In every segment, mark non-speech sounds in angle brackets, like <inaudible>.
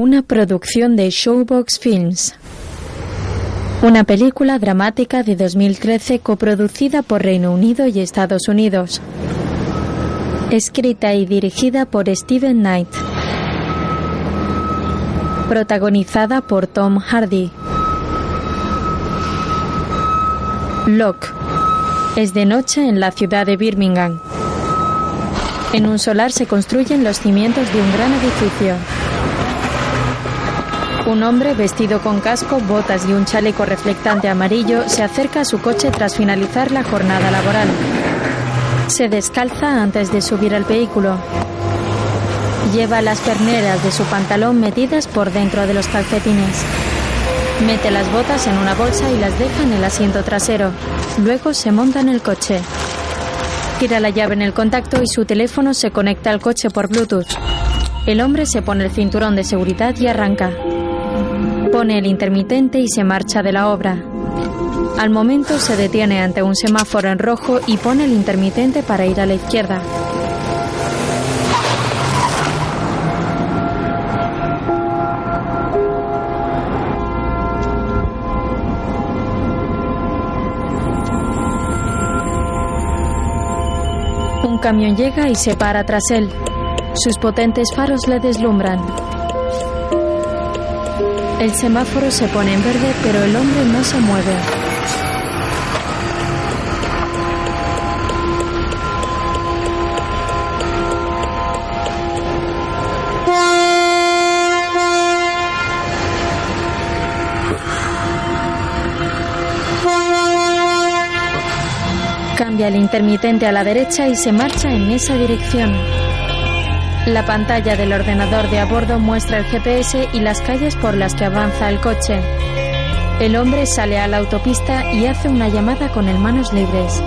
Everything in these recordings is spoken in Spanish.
Una producción de Showbox Films. Una película dramática de 2013 coproducida por Reino Unido y Estados Unidos. Escrita y dirigida por Steven Knight. Protagonizada por Tom Hardy. Locke. Es de noche en la ciudad de Birmingham. En un solar se construyen los cimientos de un gran edificio. Un hombre vestido con casco, botas y un chaleco reflectante amarillo se acerca a su coche tras finalizar la jornada laboral. Se descalza antes de subir al vehículo. Lleva las perneras de su pantalón metidas por dentro de los calcetines. Mete las botas en una bolsa y las deja en el asiento trasero. Luego se monta en el coche. Tira la llave en el contacto y su teléfono se conecta al coche por Bluetooth. El hombre se pone el cinturón de seguridad y arranca. Pone el intermitente y se marcha de la obra. Al momento se detiene ante un semáforo en rojo y pone el intermitente para ir a la izquierda. Un camión llega y se para tras él. Sus potentes faros le deslumbran. El semáforo se pone en verde, pero el hombre no se mueve. Cambia el intermitente a la derecha y se marcha en esa dirección. La pantalla del ordenador de a bordo muestra el GPS y las calles por las que avanza el coche. El hombre sale a la autopista y hace una llamada con el manos libres.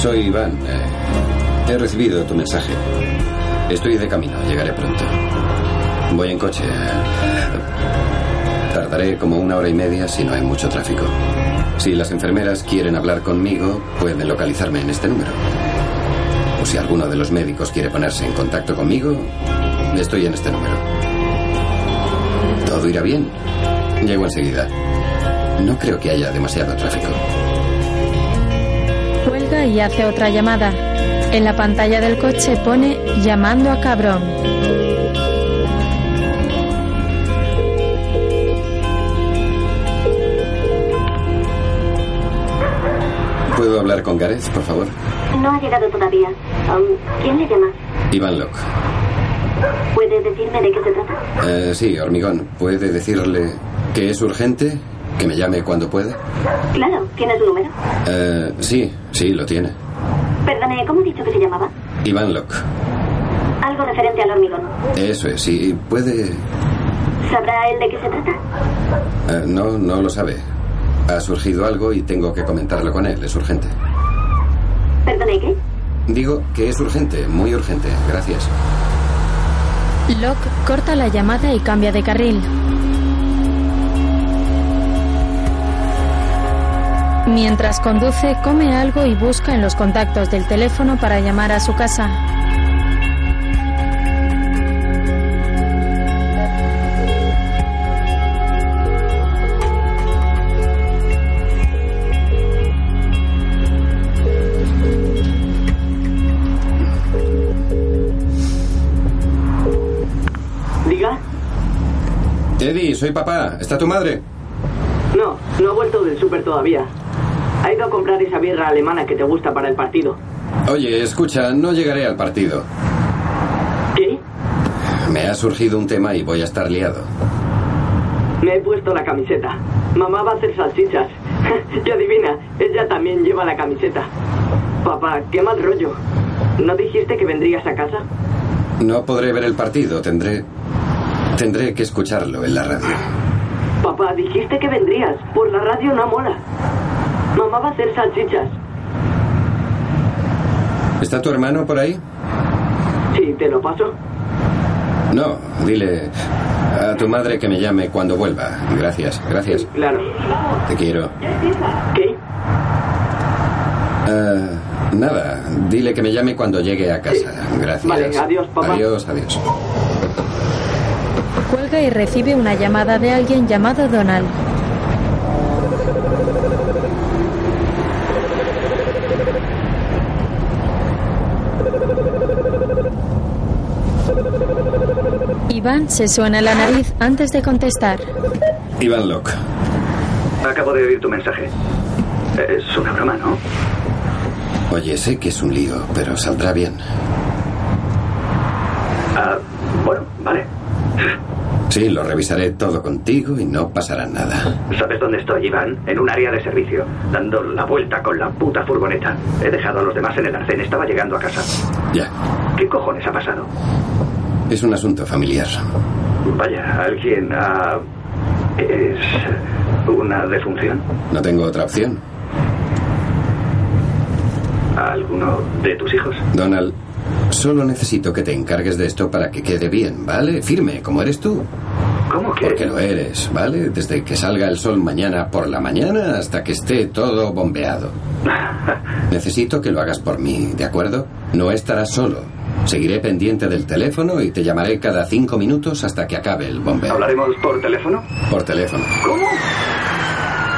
Soy Iván. Eh, he recibido tu mensaje. Estoy de camino, llegaré pronto. Voy en coche. Tardaré como una hora y media si no hay mucho tráfico. Si las enfermeras quieren hablar conmigo, pueden localizarme en este número. O si alguno de los médicos quiere ponerse en contacto conmigo, estoy en este número. Todo irá bien. Llego enseguida. No creo que haya demasiado tráfico. Cuelga y hace otra llamada. En la pantalla del coche pone llamando a cabrón. ¿Puedo hablar con Gareth, por favor? No ha llegado todavía. Um, ¿Quién le llama? Iván Locke. ¿Puede decirme de qué se trata? Eh, sí, hormigón. ¿Puede decirle que es urgente? ¿Que me llame cuando pueda? Claro, ¿tiene su número? Eh, sí, sí, lo tiene. Perdone, ¿cómo ha dicho que se llamaba? Iván Locke. Algo referente al hormigón. Eso es, sí. ¿Puede...? ¿Sabrá él de qué se trata? Eh, no, no lo sabe. Ha surgido algo y tengo que comentarlo con él. Es urgente. Perdone, ¿qué? Digo que es urgente, muy urgente. Gracias. Locke corta la llamada y cambia de carril. Mientras conduce, come algo y busca en los contactos del teléfono para llamar a su casa. Diga. Eddie, soy papá. ¿Está tu madre? No, no ha vuelto del súper todavía. Ha ido a comprar esa birra alemana que te gusta para el partido. Oye, escucha, no llegaré al partido. ¿Qué? Me ha surgido un tema y voy a estar liado. Me he puesto la camiseta. Mamá va a hacer salchichas. <laughs> y adivina, ella también lleva la camiseta. Papá, qué mal rollo. ¿No dijiste que vendrías a casa? No podré ver el partido. Tendré... Tendré que escucharlo en la radio. Papá, dijiste que vendrías. Por la radio no mola. Mamá va a hacer salchichas. ¿Está tu hermano por ahí? Sí, te lo paso. No, dile a tu madre que me llame cuando vuelva. Gracias, gracias. Claro. Te quiero. ¿Qué? Ah, nada, dile que me llame cuando llegue a casa. Gracias. Vale, adiós, papá. Adiós, adiós. Cuelga y recibe una llamada de alguien llamado Donald. Iván se suena la nariz antes de contestar. Iván Locke. Acabo de oír tu mensaje. Es una broma, ¿no? Oye, sé que es un lío, pero saldrá bien. Ah, bueno, vale. Sí, lo revisaré todo contigo y no pasará nada. ¿Sabes dónde estoy, Iván? En un área de servicio, dando la vuelta con la puta furgoneta. He dejado a los demás en el arcén, estaba llegando a casa. Ya. ¿Qué cojones ha pasado? Es un asunto familiar. Vaya, alguien ha... ¿Es una defunción? No tengo otra opción. ¿A alguno de tus hijos? Donald, solo necesito que te encargues de esto para que quede bien, ¿vale? Firme, como eres tú. ¿Cómo que...? Porque lo eres, ¿vale? Desde que salga el sol mañana por la mañana hasta que esté todo bombeado. <laughs> Necesito que lo hagas por mí, ¿de acuerdo? No estarás solo. Seguiré pendiente del teléfono y te llamaré cada cinco minutos hasta que acabe el bombeo. ¿Hablaremos por teléfono? Por teléfono. ¿Cómo?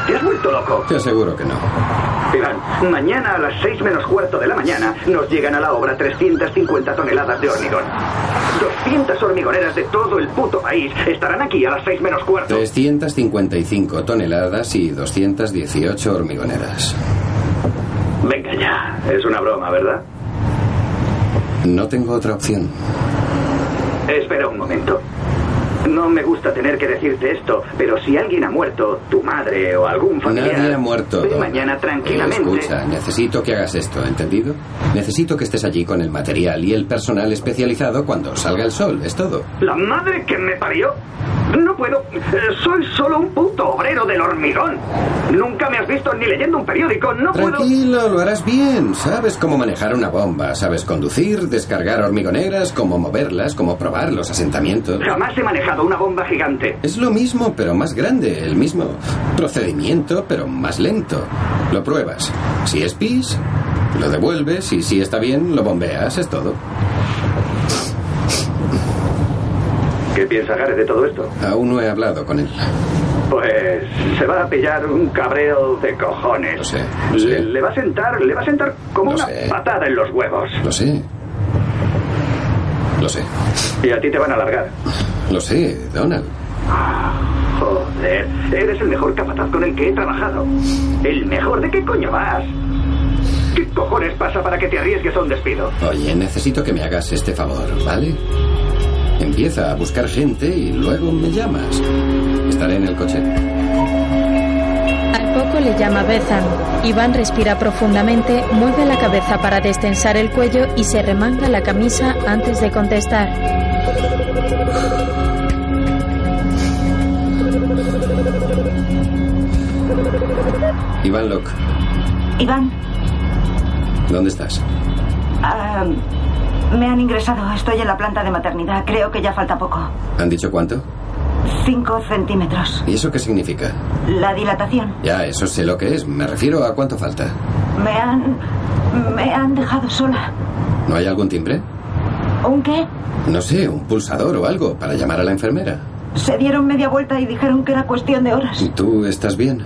¿Te has vuelto loco? Te aseguro que no. Iván, mañana a las seis menos cuarto de la mañana nos llegan a la obra 350 toneladas de hormigón. 200 hormigoneras de todo el puto país estarán aquí a las seis menos cuarto. 355 toneladas y 218 hormigoneras. Venga ya, es una broma, ¿verdad? No tengo otra opción. Espera un momento. No me gusta tener que decirte esto, pero si alguien ha muerto, tu madre o algún familiar... Nadie ha muerto. Ve mañana tranquilamente. Escucha, necesito que hagas esto, ¿entendido? Necesito que estés allí con el material y el personal especializado cuando salga el sol, es todo. ¿La madre que me parió? No puedo. Soy solo un puto obrero del hormigón. Nunca me has visto ni leyendo un periódico. No puedo... Tranquilo, lo harás bien. Sabes cómo manejar una bomba, sabes conducir, descargar hormigoneras, cómo moverlas, cómo probar los asentamientos. Jamás he manejado una bomba gigante. Es lo mismo, pero más grande. El mismo procedimiento, pero más lento. Lo pruebas. Si es pis, lo devuelves y si está bien, lo bombeas. Es todo. ¿Qué piensa Gareth de todo esto? Aún no he hablado con él. Pues se va a pillar un cabreo de cojones. Lo sé, lo sé. Le, le va a sentar, le va a sentar como Lo una sé. patada en los huevos. Lo sé. Lo sé. Y a ti te van a largar. Lo sé, Donald. Joder, eres el mejor capataz con el que he trabajado. ¿El mejor? ¿De qué coño vas? ¿Qué cojones pasa para que te arriesgues a un despido? Oye, necesito que me hagas este favor, ¿vale? Empieza a buscar gente y luego me llamas. Estaré en el coche. Al poco le llama Bethan. Iván respira profundamente, mueve la cabeza para destensar el cuello y se remanga la camisa antes de contestar. Iván Locke, Iván, ¿dónde estás? ah, me han ingresado. Estoy en la planta de maternidad. Creo que ya falta poco. ¿Han dicho cuánto? Cinco centímetros. ¿Y eso qué significa? La dilatación. Ya, eso sé lo que es. Me refiero a cuánto falta. Me han... Me han dejado sola. ¿No hay algún timbre? ¿Un qué? No sé, un pulsador o algo para llamar a la enfermera. Se dieron media vuelta y dijeron que era cuestión de horas. ¿Tú estás bien?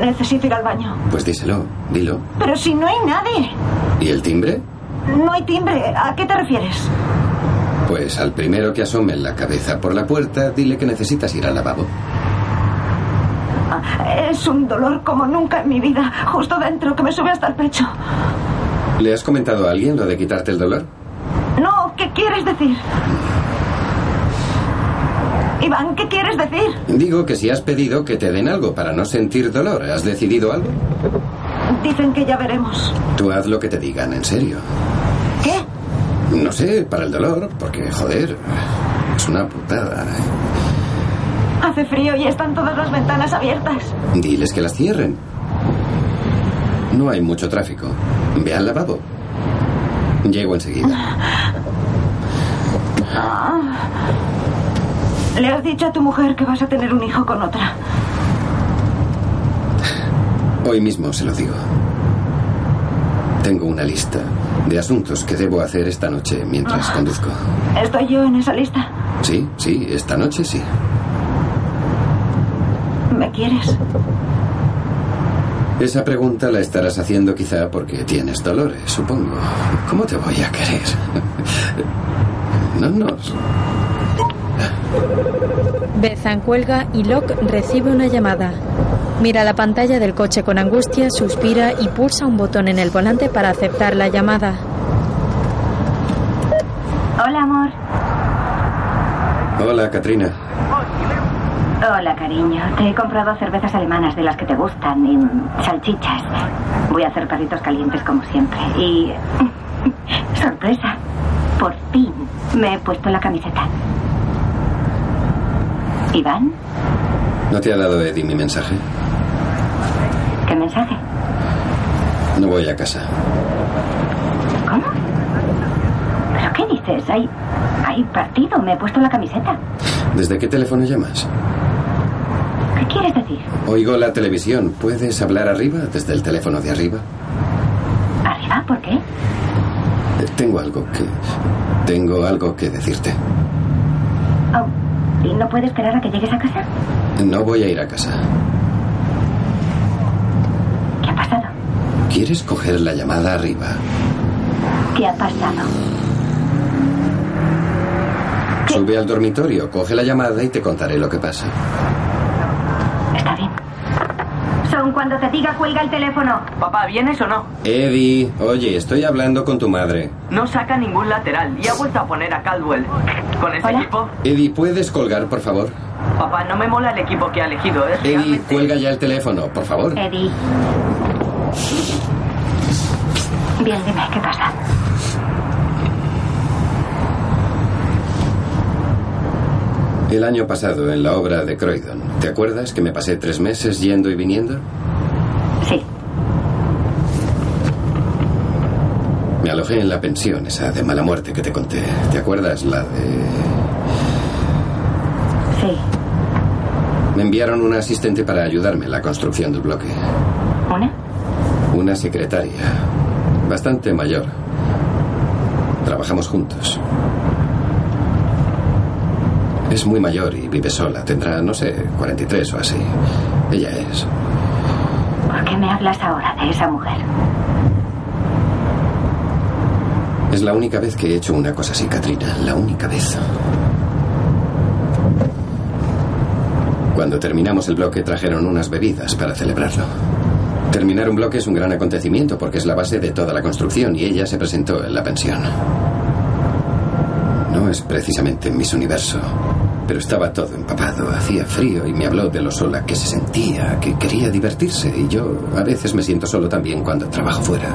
Necesito ir al baño. Pues díselo, dilo. Pero si no hay nadie. ¿Y el timbre? No hay timbre. ¿A qué te refieres? Pues al primero que asome la cabeza por la puerta, dile que necesitas ir al lavabo. Ah, es un dolor como nunca en mi vida. Justo dentro, que me sube hasta el pecho. ¿Le has comentado a alguien lo de quitarte el dolor? No, ¿qué quieres decir? Iván, ¿qué quieres decir? Digo que si has pedido que te den algo para no sentir dolor, ¿has decidido algo? Dicen que ya veremos. Tú haz lo que te digan, en serio. ¿Qué? No sé, para el dolor, porque, joder, es una putada. Hace frío y están todas las ventanas abiertas. Diles que las cierren. No hay mucho tráfico. Ve al lavabo. Llego enseguida. ¿Le has dicho a tu mujer que vas a tener un hijo con otra? Hoy mismo se lo digo. Tengo una lista de asuntos que debo hacer esta noche mientras conduzco. ¿Estoy yo en esa lista? Sí, sí, esta noche sí. ¿Me quieres? Esa pregunta la estarás haciendo quizá porque tienes dolores, supongo. ¿Cómo te voy a querer? No nos. Bethan cuelga y Locke recibe una llamada. Mira la pantalla del coche con angustia, suspira y pulsa un botón en el volante para aceptar la llamada. Hola, amor. Hola, Katrina. Hola, cariño. Te he comprado cervezas alemanas de las que te gustan y salchichas. Voy a hacer perritos calientes como siempre. Y... <laughs> sorpresa. Por fin me he puesto la camiseta. ¿Iván? ¿No te ha dado Eddie mi mensaje? No voy a casa. ¿Cómo? ¿Pero qué dices? Hay, hay partido. Me he puesto la camiseta. ¿Desde qué teléfono llamas? ¿Qué quieres decir? Oigo la televisión. ¿Puedes hablar arriba, desde el teléfono de arriba? ¿Arriba? ¿Por qué? Eh, Tengo algo que... Tengo algo que decirte. Oh, ¿Y no puede esperar a que llegues a casa? No voy a ir a casa. ¿Qué ha pasado? ¿Quieres coger la llamada arriba? ¿Qué ha pasado? Sube al dormitorio, coge la llamada y te contaré lo que pasa. Está bien. Son cuando te diga cuelga el teléfono. Papá, ¿vienes o no? Eddie, oye, estoy hablando con tu madre. No saca ningún lateral y ha vuelto a poner a Caldwell. ¿Con ese Hola. equipo? Eddie, ¿puedes colgar, por favor? Papá, no me mola el equipo que ha elegido. Es Eddie, realmente- cuelga ya el teléfono, por favor. Eddie. Bien, dime, ¿qué pasa? El año pasado, en la obra de Croydon, ¿te acuerdas que me pasé tres meses yendo y viniendo? Sí. Me alojé en la pensión, esa de mala muerte que te conté. ¿Te acuerdas? La de... Sí. Me enviaron una asistente para ayudarme en la construcción del bloque. ¿Una? Una secretaria, bastante mayor. Trabajamos juntos. Es muy mayor y vive sola. Tendrá, no sé, 43 o así. Ella es. ¿Por qué me hablas ahora de esa mujer? Es la única vez que he hecho una cosa así, Katrina. La única vez. Cuando terminamos el bloque trajeron unas bebidas para celebrarlo. Terminar un bloque es un gran acontecimiento porque es la base de toda la construcción y ella se presentó en la pensión. No es precisamente Miss Universo, pero estaba todo empapado, hacía frío y me habló de lo sola que se sentía, que quería divertirse y yo a veces me siento solo también cuando trabajo fuera.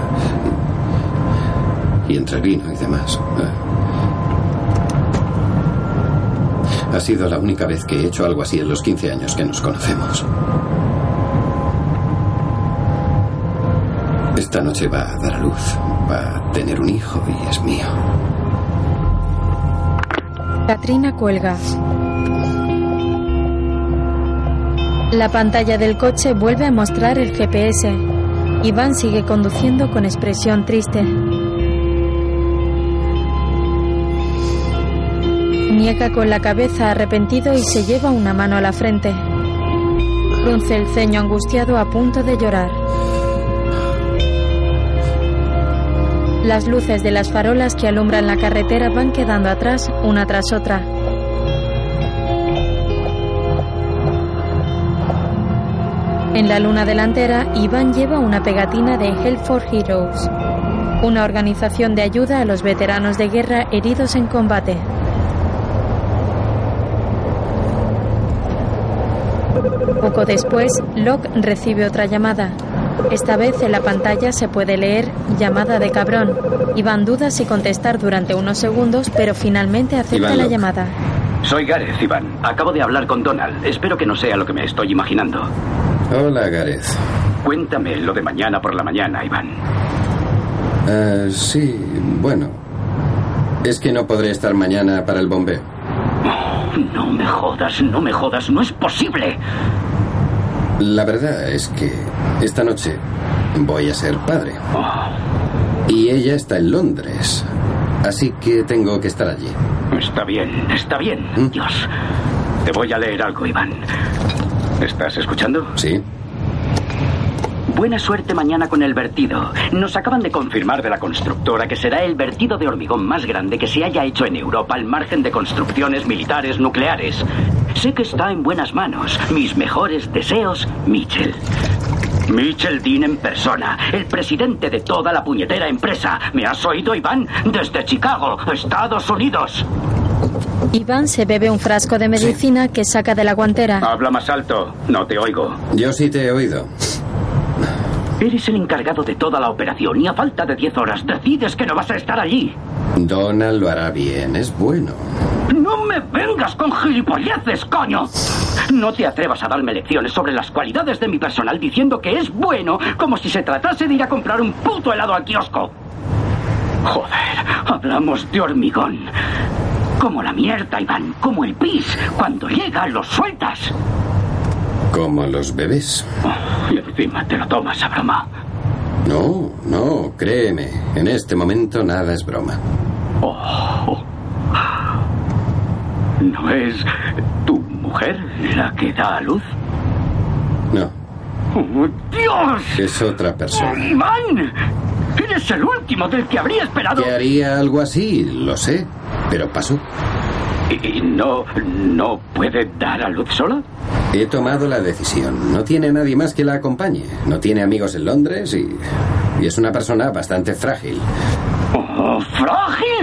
Y entre vino y demás. Ha sido la única vez que he hecho algo así en los 15 años que nos conocemos. Esta noche va a dar a luz, va a tener un hijo y es mío. Katrina cuelga. La pantalla del coche vuelve a mostrar el GPS. Iván sigue conduciendo con expresión triste. Niega con la cabeza arrepentido y se lleva una mano a la frente. Frunce el ceño angustiado a punto de llorar. Las luces de las farolas que alumbran la carretera van quedando atrás una tras otra. En la luna delantera, Iván lleva una pegatina de Help for Heroes, una organización de ayuda a los veteranos de guerra heridos en combate. Poco después, Locke recibe otra llamada. Esta vez en la pantalla se puede leer llamada de cabrón. Iván duda si contestar durante unos segundos, pero finalmente acepta Iván la Locke. llamada. Soy Gareth, Iván. Acabo de hablar con Donald. Espero que no sea lo que me estoy imaginando. Hola, Gareth. Cuéntame lo de mañana por la mañana, Iván. Ah, sí, bueno. Es que no podré estar mañana para el bombeo. No me jodas, no me jodas, no es posible. La verdad es que esta noche voy a ser padre. Y ella está en Londres. Así que tengo que estar allí. está bien, está bien. ¿Mm? Dios. Te voy a leer algo, Iván. ¿Estás escuchando? ¿Sí? Buena suerte mañana con el vertido. Nos acaban de confirmar de la constructora que será el vertido de hormigón más grande que se haya hecho en Europa al margen de construcciones militares nucleares. Sé que está en buenas manos. Mis mejores deseos, Mitchell. Mitchell Dean en persona, el presidente de toda la puñetera empresa. ¿Me has oído, Iván? Desde Chicago, Estados Unidos. Iván se bebe un frasco de medicina que saca de la guantera. Habla más alto, no te oigo. Yo sí te he oído. Eres el encargado de toda la operación y a falta de 10 horas decides que no vas a estar allí. Donald lo hará bien, es bueno. Me vengas con gilipolleces, coño. No te atrevas a darme lecciones sobre las cualidades de mi personal diciendo que es bueno como si se tratase de ir a comprar un puto helado al kiosco. Joder, hablamos de hormigón. Como la mierda, Iván, como el pis. Cuando llega, lo sueltas. Como los bebés. Oh, y encima te lo tomas a broma. No, no, créeme. En este momento nada es broma. Oh. ¿No es tu mujer la que da a luz? No, ¡Oh, ¡Dios! es otra persona. ¡Iván! ¡Eres el último del que habría esperado! Que haría algo así, lo sé. Pero pasó. ¿Y no, no puede dar a luz sola? He tomado la decisión. No tiene nadie más que la acompañe. No tiene amigos en Londres y, y es una persona bastante frágil. ¡Oh, frágil!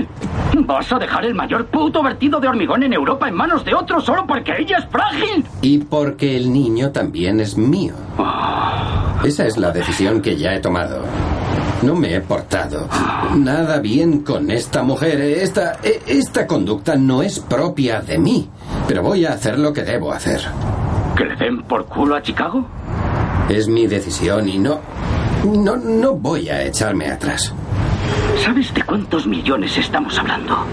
¿Vas a dejar el mayor puto vertido de hormigón en Europa en manos de otro solo porque ella es frágil? Y porque el niño también es mío. Esa es la decisión que ya he tomado. No me he portado nada bien con esta mujer. Esta, e- esta conducta no es propia de mí. Pero voy a hacer lo que debo hacer. ¿Que le den por culo a Chicago? Es mi decisión y no. No, no voy a echarme atrás. ¿Sabes de cuántos millones estamos hablando?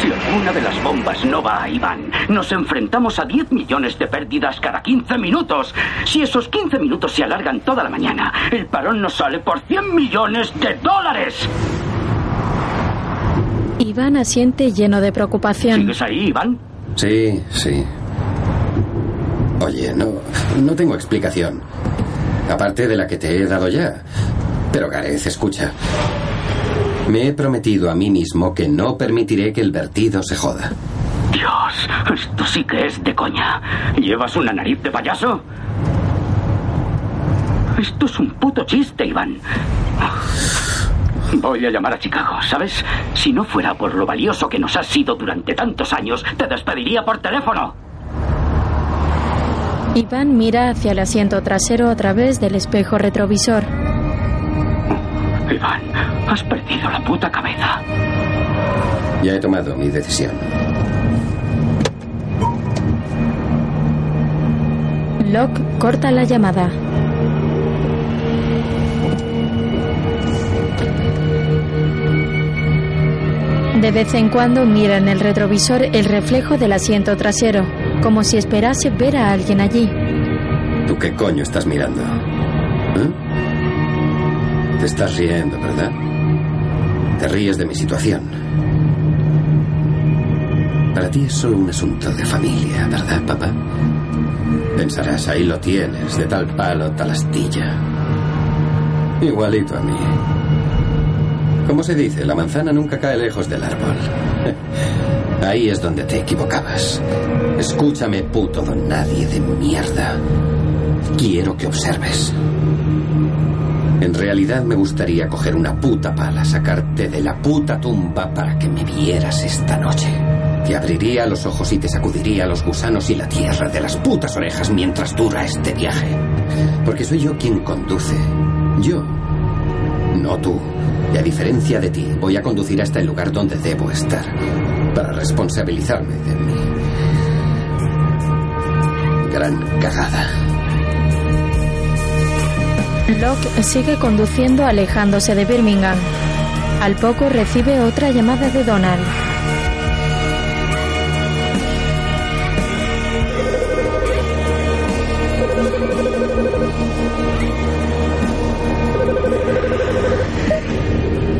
Si alguna de las bombas no va a Iván, nos enfrentamos a 10 millones de pérdidas cada 15 minutos. Si esos 15 minutos se alargan toda la mañana, el parón nos sale por 100 millones de dólares. Iván asiente lleno de preocupación. ¿Sigues ahí, Iván? Sí, sí. Oye, no, no tengo explicación. Aparte de la que te he dado ya. Pero Gareth, escucha. Me he prometido a mí mismo que no permitiré que el vertido se joda. Dios, esto sí que es de coña. ¿Llevas una nariz de payaso? Esto es un puto chiste, Iván. Voy a llamar a Chicago, ¿sabes? Si no fuera por lo valioso que nos has sido durante tantos años, te despediría por teléfono. Iván mira hacia el asiento trasero a través del espejo retrovisor. Iván, has perdido la puta cabeza. Ya he tomado mi decisión. Locke corta la llamada. De vez en cuando mira en el retrovisor el reflejo del asiento trasero, como si esperase ver a alguien allí. ¿Tú qué coño estás mirando? ¿Eh? Te estás riendo, ¿verdad? Te ríes de mi situación. Para ti es solo un asunto de familia, ¿verdad, papá? Pensarás, ahí lo tienes, de tal palo, tal astilla. Igualito a mí. Como se dice, la manzana nunca cae lejos del árbol. <laughs> Ahí es donde te equivocabas. Escúchame, puto don nadie de mierda. Quiero que observes. En realidad me gustaría coger una puta pala, sacarte de la puta tumba para que me vieras esta noche. Te abriría los ojos y te sacudiría los gusanos y la tierra de las putas orejas mientras dura este viaje. Porque soy yo quien conduce. Yo. No tú. Y a diferencia de ti, voy a conducir hasta el lugar donde debo estar. Para responsabilizarme de mi... Gran cagada. Locke sigue conduciendo alejándose de Birmingham. Al poco recibe otra llamada de Donald.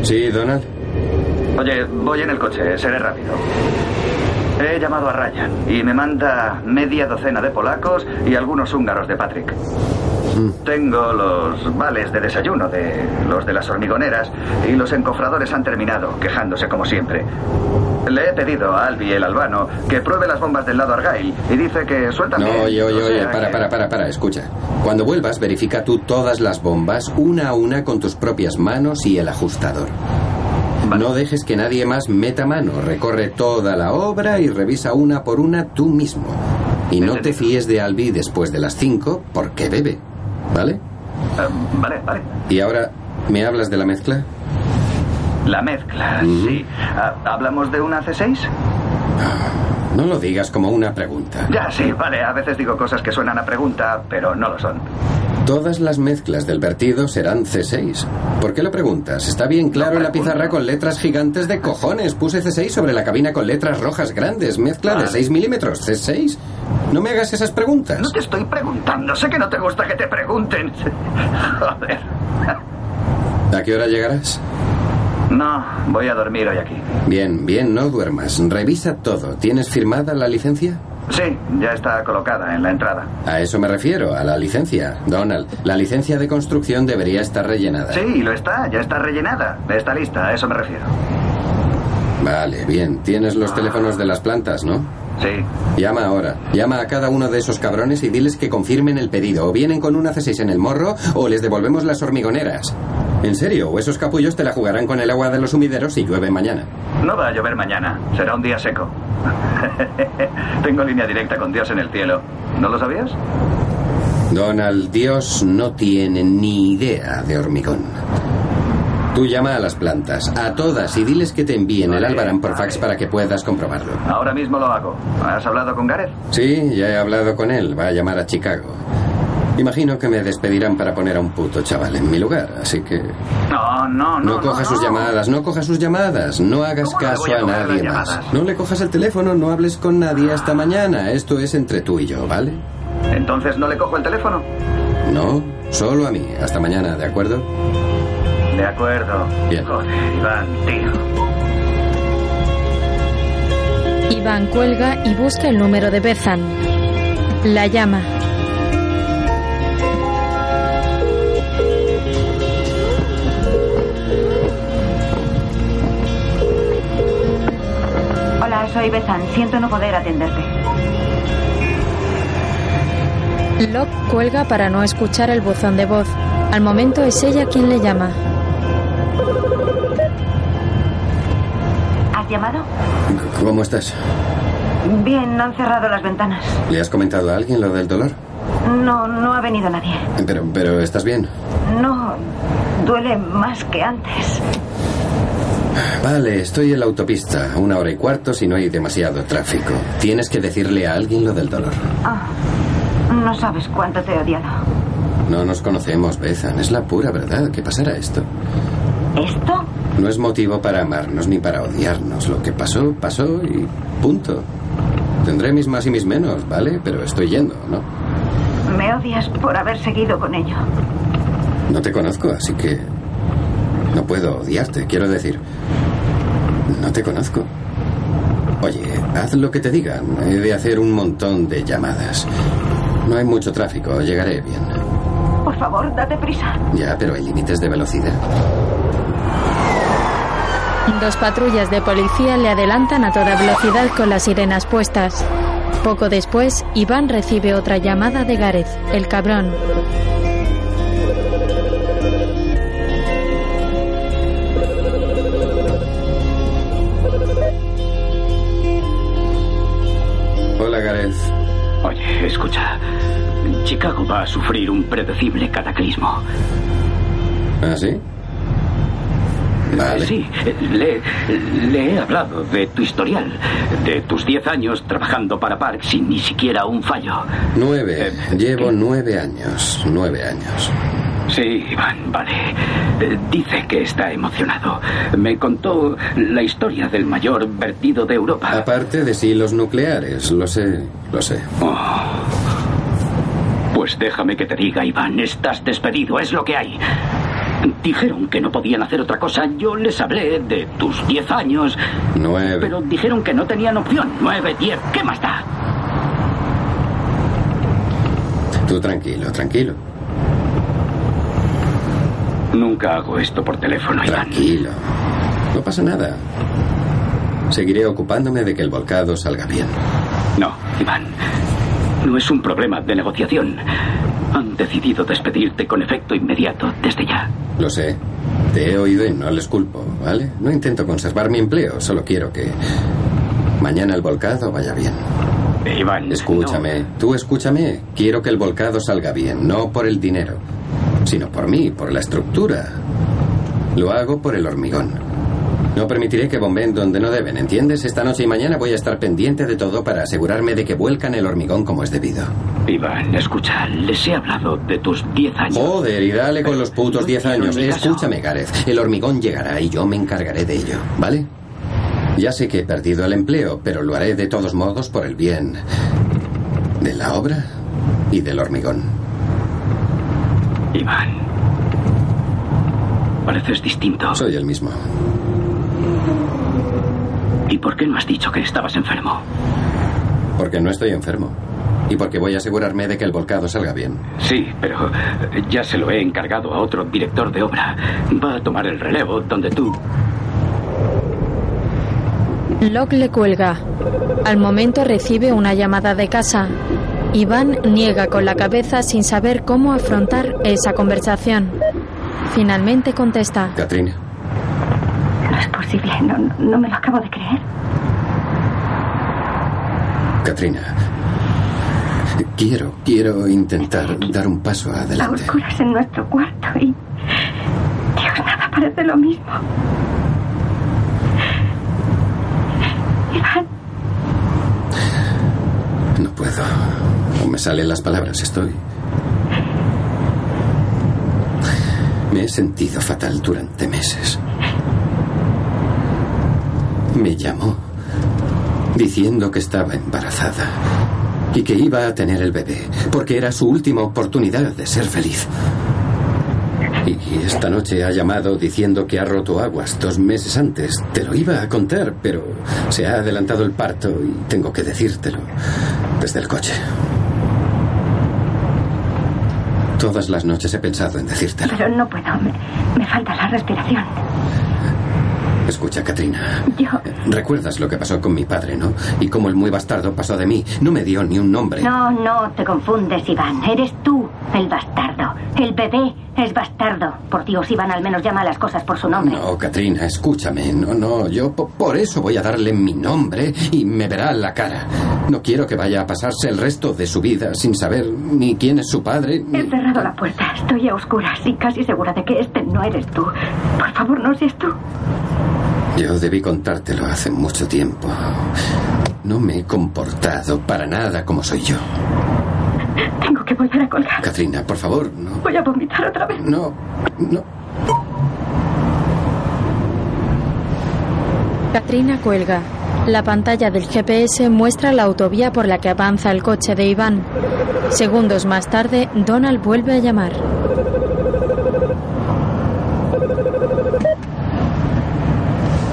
Sí, Donald. Oye, voy en el coche, seré rápido. He llamado a Ryan y me manda media docena de polacos y algunos húngaros de Patrick. Tengo los vales de desayuno de los de las hormigoneras y los encofradores han terminado, quejándose como siempre. Le he pedido a Albi el albano que pruebe las bombas del lado Argyle y dice que sueltan No, bien, oye, oye, o sea oye, para, que- para, para, para, escucha. Cuando vuelvas, verifica tú todas las bombas, una a una, con tus propias manos y el ajustador. No dejes que nadie más meta mano. Recorre toda la obra y revisa una por una tú mismo. Y no te fíes de Albi después de las cinco porque bebe. ¿Vale? Eh, vale, vale. Y ahora, ¿me hablas de la mezcla? La mezcla, sí. Ah, ¿Hablamos de una C6? No lo digas como una pregunta. Ya, sí, vale. A veces digo cosas que suenan a pregunta, pero no lo son. Todas las mezclas del vertido serán C6. ¿Por qué lo preguntas? Está bien claro en la pizarra con letras gigantes de cojones. Puse C6 sobre la cabina con letras rojas grandes. Mezcla de 6 milímetros. C6. No me hagas esas preguntas. No te estoy preguntando. Sé que no te gusta que te pregunten. <laughs> Joder. ¿A qué hora llegarás? No, voy a dormir hoy aquí. Bien, bien, no duermas. Revisa todo. ¿Tienes firmada la licencia? Sí, ya está colocada en la entrada. A eso me refiero, a la licencia. Donald, la licencia de construcción debería estar rellenada. Sí, lo está, ya está rellenada. Está lista, a eso me refiero. Vale, bien. Tienes los teléfonos de las plantas, ¿no? Sí. Llama ahora. Llama a cada uno de esos cabrones y diles que confirmen el pedido. O vienen con una C6 en el morro o les devolvemos las hormigoneras. En serio, o esos capullos te la jugarán con el agua de los humideros si llueve mañana. No va a llover mañana. Será un día seco. <laughs> Tengo línea directa con Dios en el cielo. ¿No lo sabías? Donald, Dios no tiene ni idea de hormigón. Tú llama a las plantas, a todas, y diles que te envíen el albarán por fax para que puedas comprobarlo. Ahora mismo lo hago. ¿Has hablado con Gareth? Sí, ya he hablado con él. Va a llamar a Chicago. Imagino que me despedirán para poner a un puto chaval en mi lugar, así que... No, no, no. No, coja sus llamadas, no coja sus llamadas, no hagas ¿Cómo le caso a nadie más. llamadas? No le cojas el teléfono, no hables con nadie hasta mañana. Esto es entre tú y yo, ¿vale? Entonces no le cojo el teléfono. No, solo a mí. Hasta mañana, ¿de acuerdo? De acuerdo. Bien. Joder, Iván, tío. Iván cuelga y busca el número de Bethan. La llama. Hola, soy Bethan. Siento no poder atenderte. Locke cuelga para no escuchar el buzón de voz. Al momento es ella quien le llama. Llamado? ¿Cómo estás? Bien, no han cerrado las ventanas. ¿Le has comentado a alguien lo del dolor? No, no ha venido nadie. Pero, pero ¿estás bien? No, duele más que antes. Vale, estoy en la autopista, una hora y cuarto si no hay demasiado tráfico. Tienes que decirle a alguien lo del dolor. Ah, no sabes cuánto te he odiado. No nos conocemos, Bethan. Es la pura verdad. ¿Qué pasará esto? ¿Esto? No es motivo para amarnos ni para odiarnos. Lo que pasó, pasó y punto. Tendré mis más y mis menos, ¿vale? Pero estoy yendo, ¿no? Me odias por haber seguido con ello. No te conozco, así que no puedo odiarte. Quiero decir, no te conozco. Oye, haz lo que te digan. He de hacer un montón de llamadas. No hay mucho tráfico, llegaré bien. Por favor, date prisa. Ya, pero hay límites de velocidad. Dos patrullas de policía le adelantan a toda velocidad con las sirenas puestas. Poco después, Iván recibe otra llamada de Gareth, el cabrón. Hola, Gareth. Oye, escucha. Chicago va a sufrir un predecible cataclismo. ¿Ah, sí? Vale. Sí, le, le he hablado de tu historial, de tus 10 años trabajando para Park sin ni siquiera un fallo. Nueve. Llevo nueve años. Nueve años. Sí, Iván, vale. Eh, Dice que está emocionado. Me contó la historia del mayor vertido de Europa. Aparte de silos nucleares, lo sé, lo sé. Oh. Pues déjame que te diga, Iván, estás despedido, es lo que hay. Dijeron que no podían hacer otra cosa. Yo les hablé de tus 10 años. Nueve. Pero dijeron que no tenían opción. 9, 10, ¿qué más da? Tú tranquilo, tranquilo. Nunca hago esto por teléfono, Iván. Tranquilo. No pasa nada. Seguiré ocupándome de que el volcado salga bien. No, Iván. No es un problema de negociación. Han decidido despedirte con efecto inmediato desde ya. Lo sé. Te he oído y no les culpo, ¿vale? No intento conservar mi empleo, solo quiero que mañana el volcado vaya bien. Iván. Escúchame, tú escúchame. Quiero que el volcado salga bien, no por el dinero, sino por mí, por la estructura. Lo hago por el hormigón. No permitiré que bombeen donde no deben, ¿entiendes? Esta noche y mañana voy a estar pendiente de todo para asegurarme de que vuelcan el hormigón como es debido. Iván, escucha, les he hablado de tus 10 años. Joder, y dale con los putos 10 años. Escúchame, Gareth. El hormigón llegará y yo me encargaré de ello, ¿vale? Ya sé que he perdido el empleo, pero lo haré de todos modos por el bien de la obra y del hormigón. Iván. Pareces distinto. Soy el mismo. ¿Y por qué no has dicho que estabas enfermo? Porque no estoy enfermo. Y porque voy a asegurarme de que el volcado salga bien. Sí, pero eh, ya se lo he encargado a otro director de obra. Va a tomar el relevo donde tú. Locke le cuelga. Al momento recibe una llamada de casa. Iván niega con la cabeza sin saber cómo afrontar esa conversación. Finalmente contesta. Katrina, es posible, no, no, no me lo acabo de creer. Katrina. Quiero, quiero intentar dar un paso A adelante. oscuras en nuestro cuarto y... Dios, nada parece lo mismo. Iván, No puedo. No me salen las palabras, estoy. Me he sentido fatal durante meses. Me llamó diciendo que estaba embarazada y que iba a tener el bebé porque era su última oportunidad de ser feliz. Y esta noche ha llamado diciendo que ha roto aguas dos meses antes. Te lo iba a contar, pero se ha adelantado el parto y tengo que decírtelo desde el coche. Todas las noches he pensado en decírtelo. pero no puedo. Me, me falta la respiración. Escucha, Katrina. Yo... Recuerdas lo que pasó con mi padre, ¿no? Y cómo el muy bastardo pasó de mí. No me dio ni un nombre. No, no, te confundes, Iván. Eres tú el bastardo. El bebé es bastardo. Por Dios, Iván al menos llama a las cosas por su nombre. No, Katrina, escúchame. No, no, yo po- por eso voy a darle mi nombre y me verá la cara. No quiero que vaya a pasarse el resto de su vida sin saber ni quién es su padre. ni- He cerrado la puerta. Estoy a oscuras y casi segura de que este no eres tú. Por favor, no seas tú. Yo debí contártelo hace mucho tiempo. No me he comportado para nada como soy yo. Tengo que volver a colgar. Katrina, por favor, no. Voy a vomitar otra vez. No, no. Katrina cuelga. La pantalla del GPS muestra la autovía por la que avanza el coche de Iván. Segundos más tarde, Donald vuelve a llamar.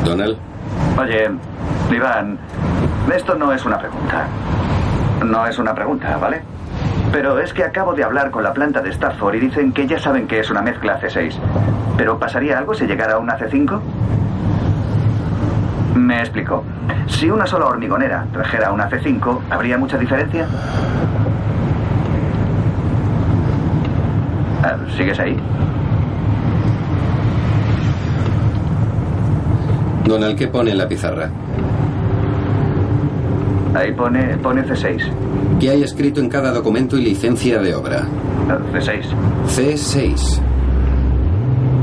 Donald, Oye, Iván, esto no es una pregunta. No es una pregunta, ¿vale? Pero es que acabo de hablar con la planta de Stafford y dicen que ya saben que es una mezcla C6. ¿Pero pasaría algo si llegara a una C5? Me explico. Si una sola hormigonera trajera una C5, ¿habría mucha diferencia? Ah, ¿Sigues ahí? Donald, ¿qué pone en la pizarra? Ahí pone, pone C6. ¿Qué hay escrito en cada documento y licencia de obra? Ah, C6. C6.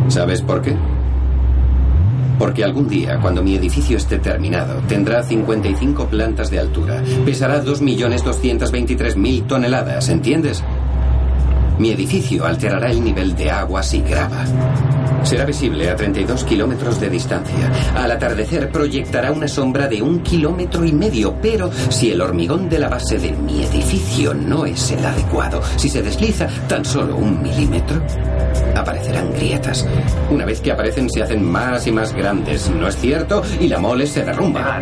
¿Sabes por qué? Porque algún día, cuando mi edificio esté terminado, tendrá 55 plantas de altura. Pesará 2.223.000 toneladas, ¿entiendes? Mi edificio alterará el nivel de agua si grava. Será visible a 32 kilómetros de distancia. Al atardecer proyectará una sombra de un kilómetro y medio, pero si el hormigón de la base de mi edificio no es el adecuado, si se desliza tan solo un milímetro, aparecerán grietas. Una vez que aparecen se hacen más y más grandes, ¿no es cierto? Y la mole se derrumba.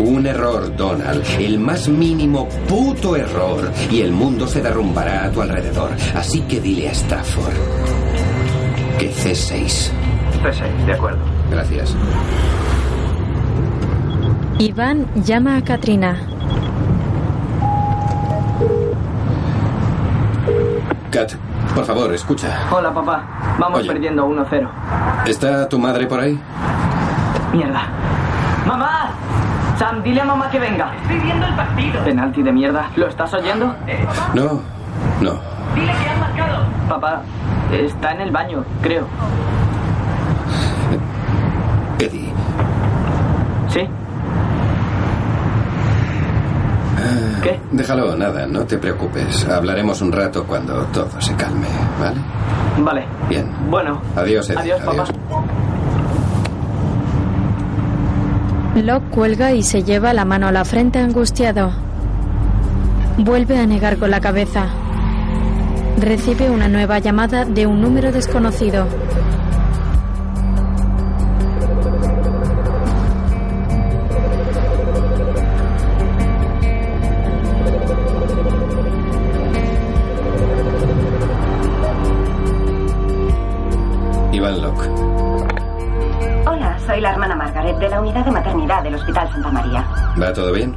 Un error, Donald. El más mínimo puto error. Y el mundo se derrumbará a tu alrededor. Así que dile a Stafford que C6. C6, de acuerdo. Gracias. Iván llama a Katrina. Kat, por favor, escucha. Hola, papá. Vamos Oye. perdiendo 1-0. ¿Está tu madre por ahí? Mierda. ¡Mamá! Sam, dile a mamá que venga. Estoy viendo el partido. Penalti de mierda. ¿Lo estás oyendo? No, no. Dile que han marcado. Papá, está en el baño, creo. Eddie, ¿Sí? ¿Qué? déjalo, nada, no te preocupes. Hablaremos un rato cuando todo se calme, ¿vale? Vale. Bien. Bueno. Adiós, Eddie. Adiós, papá. Locke cuelga y se lleva la mano a la frente angustiado. Vuelve a negar con la cabeza. Recibe una nueva llamada de un número desconocido. Iván Locke. Hola, soy la hermana Margaret de la unidad de maternidad del Hospital Santa María. ¿Va todo bien?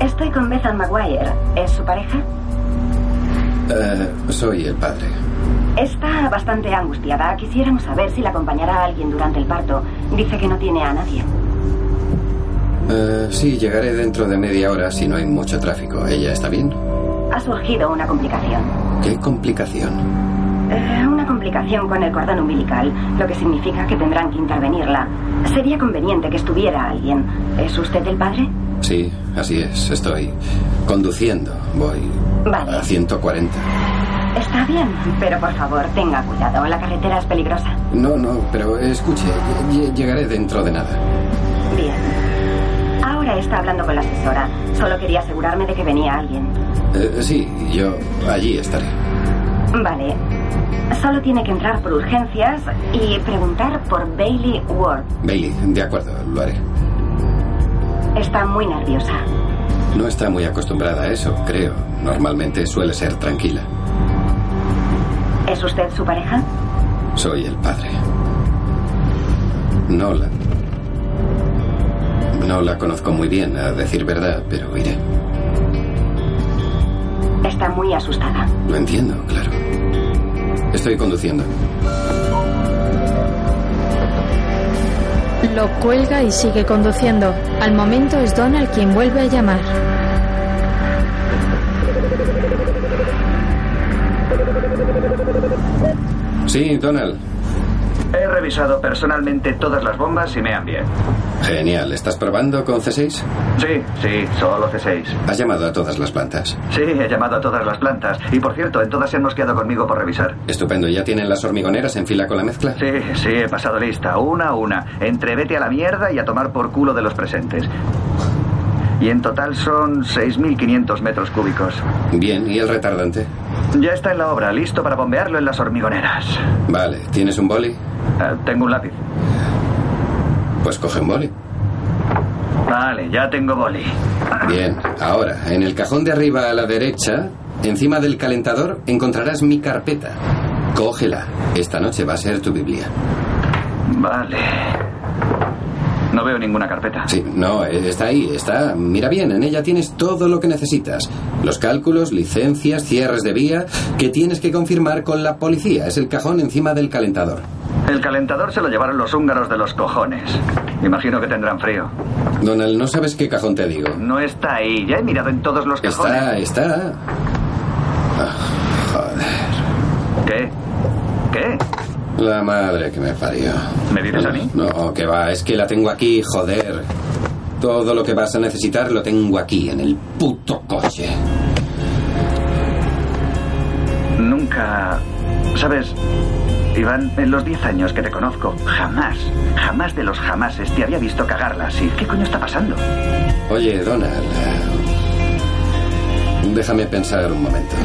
Estoy con Bethan Maguire. ¿Es su pareja? Eh, soy el padre. Está bastante angustiada. Quisiéramos saber si la acompañará a alguien durante el parto. Dice que no tiene a nadie. Eh, sí, llegaré dentro de media hora si no hay mucho tráfico. ¿Ella está bien? Ha surgido una complicación. ¿Qué complicación? Eh, una complicación con el cordón umbilical, lo que significa que tendrán que intervenirla. Sería conveniente que estuviera alguien. ¿Es usted el padre? Sí, así es. Estoy conduciendo. Voy Vale. a 140. Está bien, pero por favor, tenga cuidado. La carretera es peligrosa. No, no, pero escuche, ll- llegaré dentro de nada. Bien. Ahora está hablando con la asesora. Solo quería asegurarme de que venía alguien. Eh, sí, yo allí estaré. Vale. Solo tiene que entrar por urgencias y preguntar por Bailey Ward. Bailey, de acuerdo, lo haré. Está muy nerviosa. No está muy acostumbrada a eso, creo. Normalmente suele ser tranquila. ¿Es usted su pareja? Soy el padre. No la... No la conozco muy bien, a decir verdad, pero iré. Está muy asustada. Lo entiendo, claro. Estoy conduciendo. Lo cuelga y sigue conduciendo. Al momento es Donald quien vuelve a llamar. Sí, Donald. He revisado personalmente todas las bombas y me han bien. Genial. ¿Estás probando con C6? Sí, sí, solo C6. ¿Has llamado a todas las plantas? Sí, he llamado a todas las plantas. Y por cierto, en todas se han mosqueado conmigo por revisar. Estupendo. ¿Ya tienen las hormigoneras en fila con la mezcla? Sí, sí, he pasado lista, una a una. Entre vete a la mierda y a tomar por culo de los presentes. Y en total son 6.500 metros cúbicos. Bien. ¿Y el retardante? Ya está en la obra, listo para bombearlo en las hormigoneras. Vale. ¿Tienes un boli? Eh, tengo un lápiz. Pues coge un boli. Vale, ya tengo boli. Bien. Ahora, en el cajón de arriba a la derecha, encima del calentador, encontrarás mi carpeta. Cógela. Esta noche va a ser tu Biblia. Vale. No veo ninguna carpeta. Sí, no, está ahí, está. Mira bien, en ella tienes todo lo que necesitas. Los cálculos, licencias, cierres de vía, que tienes que confirmar con la policía. Es el cajón encima del calentador. El calentador se lo llevaron los húngaros de los cojones. Imagino que tendrán frío. Donald, ¿no sabes qué cajón te digo? No está ahí. Ya he mirado en todos los cajones. Está, está. Ah, joder. ¿Qué? ¿Qué? La madre que me parió. ¿Me dices a mí? No, que va, es que la tengo aquí, joder. Todo lo que vas a necesitar lo tengo aquí, en el puto coche. Nunca... ¿Sabes? Iván, en los 10 años que te conozco, jamás, jamás de los jamases te había visto cagarla así. ¿Qué coño está pasando? Oye, Donald. Déjame pensar un momento.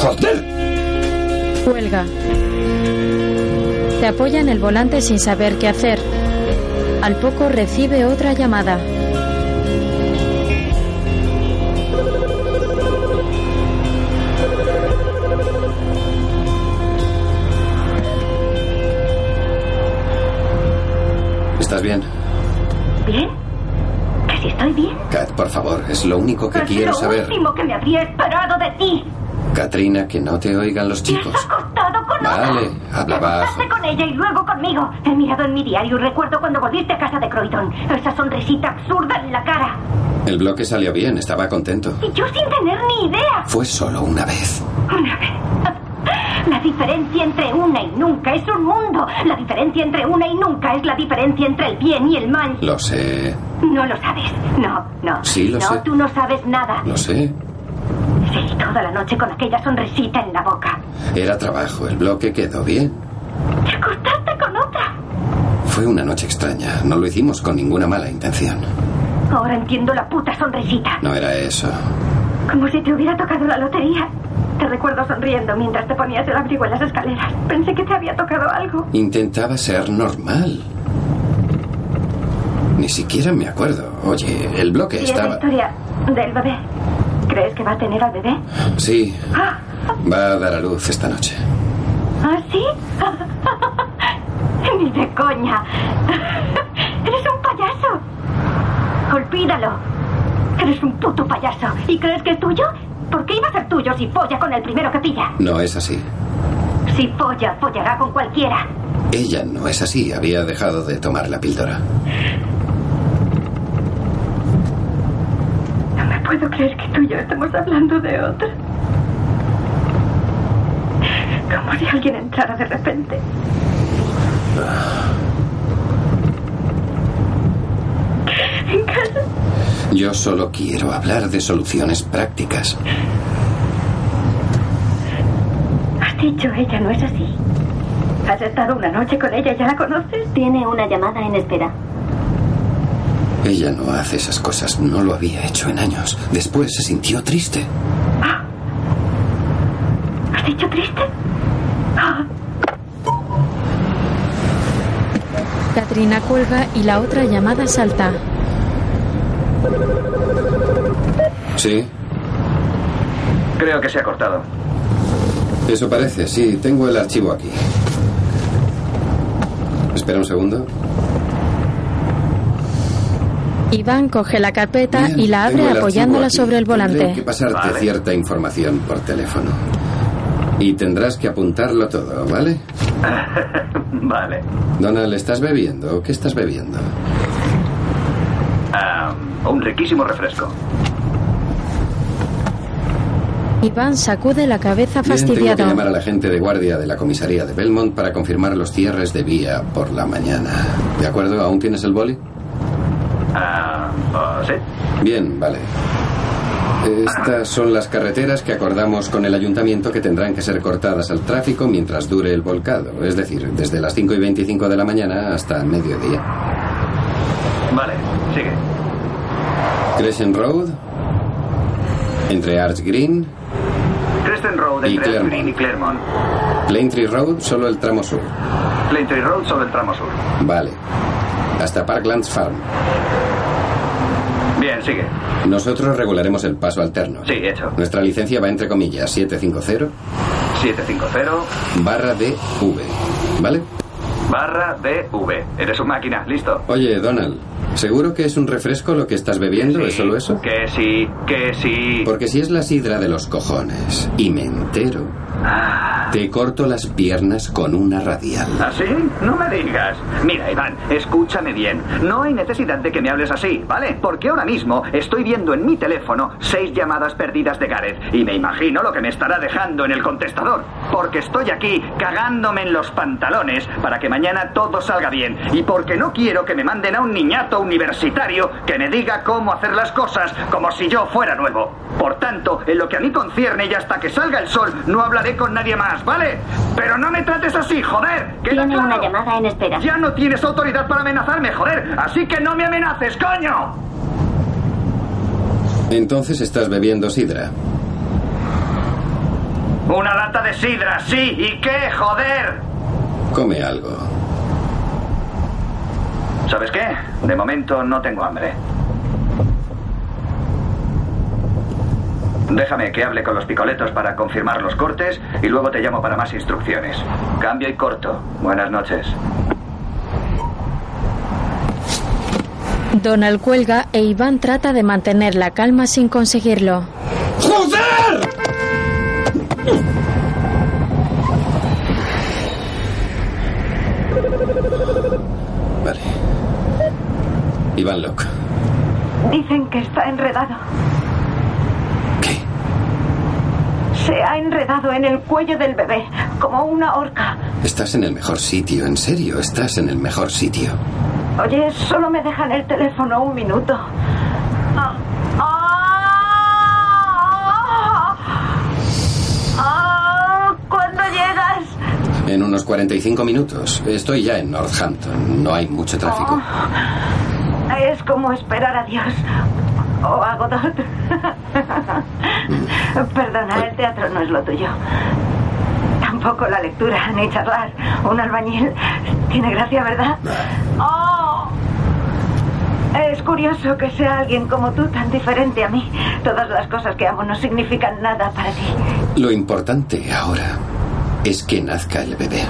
¡Joder! Cuelga. Se apoya en el volante sin saber qué hacer. Al poco recibe otra llamada. ¿Estás bien? ¿Bien? ¿Que si estoy bien? Kat, por favor, es lo único que es quiero lo saber. último que me habría esperado de ti. Katrina, que no te oigan los Te has chicos. acostado con Vale, otra. habla bajo. con ella y luego conmigo. He mirado en mi diario y recuerdo cuando volviste a casa de Croydon. Esa sonrisita absurda en la cara. El bloque salió bien, estaba contento. Y yo sin tener ni idea. Fue solo una vez. Una vez. La diferencia entre una y nunca es un mundo. La diferencia entre una y nunca es la diferencia entre el bien y el mal. Lo sé, No lo sabes. No, no. Sí, lo no, sé. tú no sabes nada. lo sé. Sí, toda la noche con aquella sonrisita en la boca. Era trabajo, el bloque quedó bien. Te acostaste con otra. Fue una noche extraña, no lo hicimos con ninguna mala intención. Ahora entiendo la puta sonrisita. No era eso. Como si te hubiera tocado la lotería. Te recuerdo sonriendo mientras te ponías el abrigo en las escaleras. Pensé que te había tocado algo. Intentaba ser normal. Ni siquiera me acuerdo. Oye, el bloque Y es la estaba... historia del bebé. ¿Crees que va a tener al bebé? Sí, Ah, va a dar a luz esta noche. ¿Ah, sí? <laughs> Ni de coña. <laughs> Eres un payaso. Olvídalo. Eres un puto payaso. ¿Y crees que es tuyo? ¿Por qué iba a ser tuyo si folla con el primero que pilla? No es así. Si folla, follará con cualquiera. Ella no es así, había dejado de tomar la píldora. No me puedo creer que tú y yo estemos hablando de otra. Como si alguien entrara de repente. En casa. Yo solo quiero hablar de soluciones prácticas. Has dicho ella no es así. ¿Has estado una noche con ella ya la conoces? Tiene una llamada en espera. Ella no hace esas cosas, no lo había hecho en años. Después se sintió triste. ¿Has dicho triste? Ah, Katrina cuelga y la otra llamada salta. ¿Sí? Creo que se ha cortado. Eso parece, sí, tengo el archivo aquí. Espera un segundo. Iván coge la carpeta Bien, y la abre apoyándola aquí. sobre el Tendré volante. que pasarte cierta información por teléfono. Y tendrás que apuntarlo todo, ¿vale? <laughs> vale. Donald, ¿estás bebiendo? ¿Qué estás bebiendo? Un riquísimo refresco. Iván sacude la cabeza Bien, tengo que fastidiado. llamar a la gente de guardia de la comisaría de Belmont para confirmar los cierres de vía por la mañana. ¿De acuerdo? ¿Aún tienes el boli? Ah, sí. Bien, vale. Estas son las carreteras que acordamos con el ayuntamiento que tendrán que ser cortadas al tráfico mientras dure el volcado. Es decir, desde las 5 y 25 de la mañana hasta mediodía. Vale, sigue. Crescent Road, entre Arch Green, Crescent Road Y entre Claremont. Green y Claremont. Plaintree Road, solo el tramo sur. Plaintree Road sobre el tramo sur. Vale. Hasta Parklands Farm. Bien, sigue. Nosotros regularemos el paso alterno. Sí, hecho. Nuestra licencia va entre comillas 750 750 barra DV. ¿Vale? Barra DV. Eres un máquina, listo. Oye, Donald, ¿seguro que es un refresco lo que estás bebiendo? ¿Es solo eso? Que sí, que sí. Porque si es la sidra de los cojones y me entero, te corto las piernas con una radial. ¿Así? No me digas. Mira, Iván, escúchame bien. No hay necesidad de que me hables así, ¿vale? Porque ahora mismo estoy viendo en mi teléfono seis llamadas perdidas de Gareth y me imagino lo que me estará dejando en el contestador. Porque estoy aquí cagándome en los pantalones para que mañana todo salga bien y porque no quiero que me manden a un niñato universitario que me diga cómo hacer las cosas como si yo fuera nuevo. Por tanto, en lo que a mí concierne y hasta que salga el sol, no hablaré con nadie más. más, ¿vale? Pero no me trates así, joder. ¿Queda Tiene claro? una llamada en espera. Ya no tienes autoridad para amenazarme, joder. Así que no me amenaces, coño. Entonces estás bebiendo sidra. Una lata de sidra, sí. ¿Y qué, joder? Come algo. ¿Sabes qué? De momento no tengo hambre. Déjame que hable con los picoletos para confirmar los cortes y luego te llamo para más instrucciones. Cambio y corto. Buenas noches. Donald cuelga e Iván trata de mantener la calma sin conseguirlo. ¡Joder! Vale. Iván Locke. Dicen que está enredado. ¿Qué? Se ha enredado en el cuello del bebé, como una horca. Estás en el mejor sitio, en serio, estás en el mejor sitio. Oye, solo me dejan el teléfono un minuto. Ah, ah, ah, ¿Cuándo llegas? En unos 45 minutos. Estoy ya en Northampton. No hay mucho tráfico. Es como esperar a Dios. O a Godot. Perdona, el teatro no es lo tuyo. Tampoco la lectura, ni charlar. Un albañil. Tiene gracia, ¿verdad? Oh. Es curioso que sea alguien como tú tan diferente a mí. Todas las cosas que amo no significan nada para ti. Lo importante ahora es que nazca el bebé.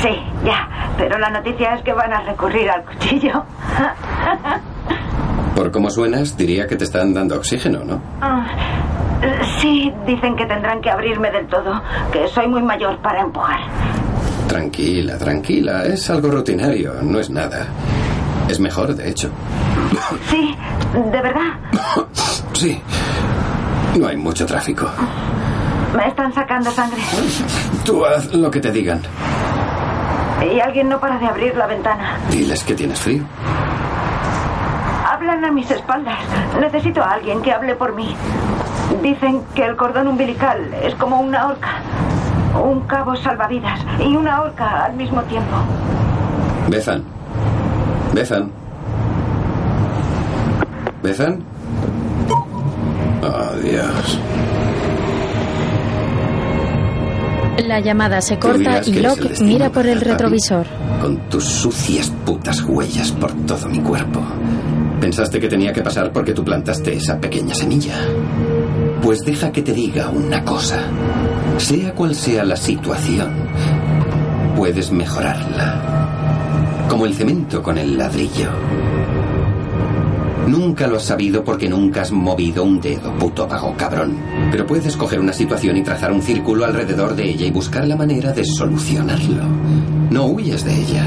Sí, ya. Pero la noticia es que van a recurrir al cuchillo. <laughs> Por cómo suenas, diría que te están dando oxígeno, ¿no? Ah, Sí, dicen que tendrán que abrirme del todo, que soy muy mayor para empujar. Tranquila, tranquila. Es algo rutinario, no es nada. Es mejor, de hecho. Sí, de verdad. <coughs> Sí. No hay mucho tráfico. Me están sacando sangre. Tú haz lo que te digan. Y alguien no para de abrir la ventana. Diles que tienes frío. Hablan a mis espaldas. Necesito a alguien que hable por mí. Dicen que el cordón umbilical es como una horca. Un cabo salvavidas y una horca al mismo tiempo. Bethan. Bethan. Bethan. Oh, Dios. La llamada se corta y Locke mira por el retrovisor. Con tus sucias putas huellas por todo mi cuerpo. ¿Pensaste que tenía que pasar porque tú plantaste esa pequeña semilla? Pues deja que te diga una cosa. Sea cual sea la situación, puedes mejorarla. Como el cemento con el ladrillo. Nunca lo has sabido porque nunca has movido un dedo, puto vago cabrón. Pero puedes coger una situación y trazar un círculo alrededor de ella y buscar la manera de solucionarlo. No huyes de ella.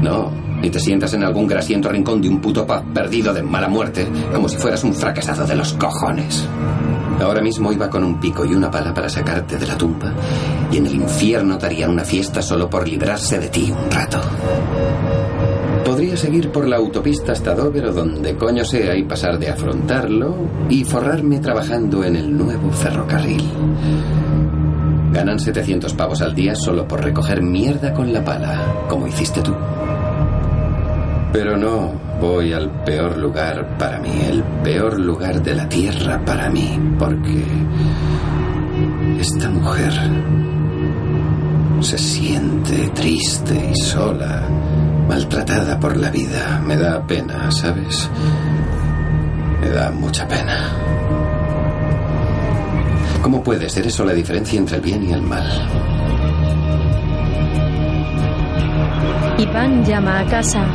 No, ni te sientas en algún grasiento rincón de un puto pub perdido de mala muerte, como si fueras un fracasado de los cojones. Ahora mismo iba con un pico y una pala para sacarte de la tumba, y en el infierno darían una fiesta solo por librarse de ti un rato. Podría seguir por la autopista hasta Dover o donde coño sea y pasar de afrontarlo y forrarme trabajando en el nuevo ferrocarril. Ganan 700 pavos al día solo por recoger mierda con la pala, como hiciste tú. Pero no voy al peor lugar para mí, el peor lugar de la tierra para mí, porque esta mujer se siente triste y sola, maltratada por la vida. Me da pena, ¿sabes? Me da mucha pena. ¿Cómo puede ser eso la diferencia entre el bien y el mal? Iván llama a casa.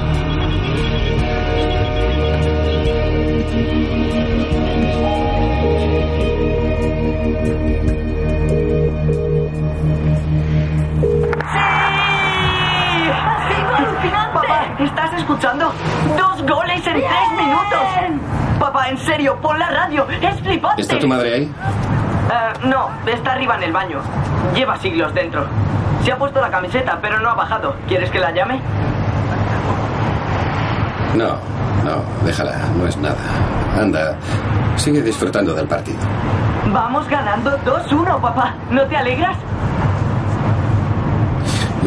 ¿Estás escuchando? ¡Dos goles en tres minutos! Papá, en serio, pon la radio. Es flipante. ¿Está tu madre ahí? Eh, no, está arriba en el baño. Lleva siglos dentro. Se ha puesto la camiseta, pero no ha bajado. ¿Quieres que la llame? No, no, déjala, no es nada. Anda, sigue disfrutando del partido. Vamos ganando 2-1, papá. ¿No te alegras?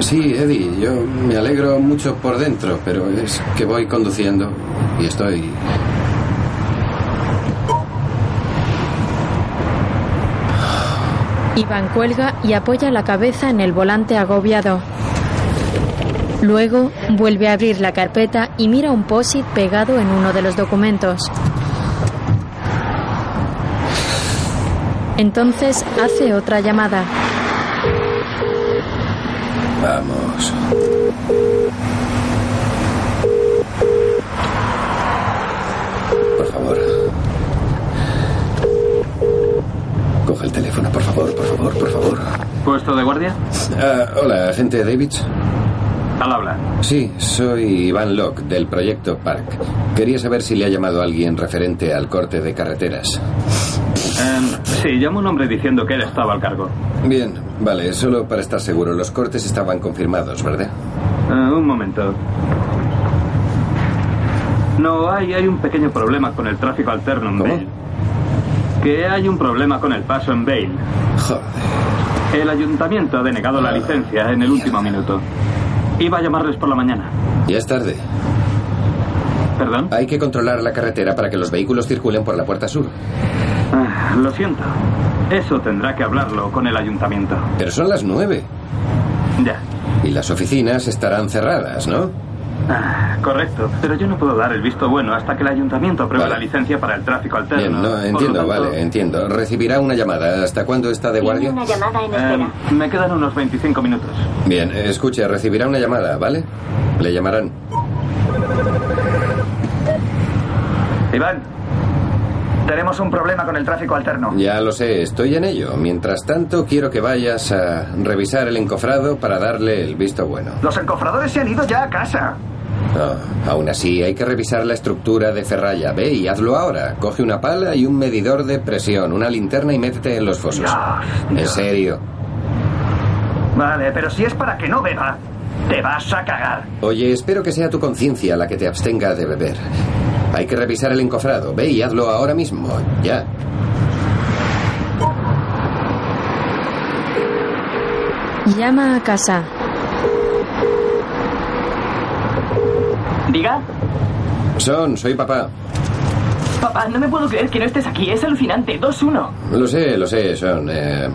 Sí, Eddie, yo me alegro mucho por dentro, pero es que voy conduciendo y estoy... Iván cuelga y apoya la cabeza en el volante agobiado. Luego vuelve a abrir la carpeta y mira un post-it pegado en uno de los documentos. Entonces hace otra llamada. Vamos. Por favor. Coge el teléfono, por favor, por favor, por favor. ¿Puesto de guardia? Ah, hola, agente Davids. Al habla. Sí, soy Iván Locke, del proyecto Park. Quería saber si le ha llamado a alguien referente al corte de carreteras. Em, sí, llamó un hombre diciendo que él estaba al cargo. Bien, vale, solo para estar seguro, los cortes estaban confirmados, ¿verdad? Eh, un momento. No, hay, hay un pequeño problema con el tráfico alterno en ¿Cómo? Bale. Que hay un problema con el paso en Bale. Joder. El ayuntamiento ha denegado la licencia en el último minuto. Iba a llamarles por la mañana. Ya es tarde. ¿Perdón? Hay que controlar la carretera para que los vehículos circulen por la puerta sur. Ah, lo siento. Eso tendrá que hablarlo con el ayuntamiento. Pero son las nueve. Ya. Y las oficinas estarán cerradas, ¿no? Ah, correcto. Pero yo no puedo dar el visto bueno hasta que el ayuntamiento apruebe Vale. la licencia para el tráfico alterno. Bien, no, entiendo, tanto, vale, entiendo. Recibirá una llamada. ¿Hasta cuándo está de guardia? Una llamada en eh, espera. me quedan unos 25 minutos. Bien, escuche, recibirá una llamada, ¿vale? Le llamarán. Iván, tenemos un problema con el tráfico alterno. Ya lo sé, estoy en ello. Mientras tanto, quiero que vayas a revisar el encofrado para darle el visto bueno. Los encofradores se han ido ya a casa. Aún así, hay que revisar la estructura de ferralla. Ve y hazlo ahora. Coge una pala y un medidor de presión, una linterna y métete en los fosos. En serio. Vale, pero si es para que no beba, te vas a cagar. Oye, espero que sea tu conciencia la que te abstenga de beber. Hay que revisar el encofrado. Ve y hazlo ahora mismo. Ya. Llama a casa. Diga. Son, soy papá. Papá, no me puedo creer que no estés aquí. Es alucinante. 2-1. Lo sé, lo sé, Son. eh.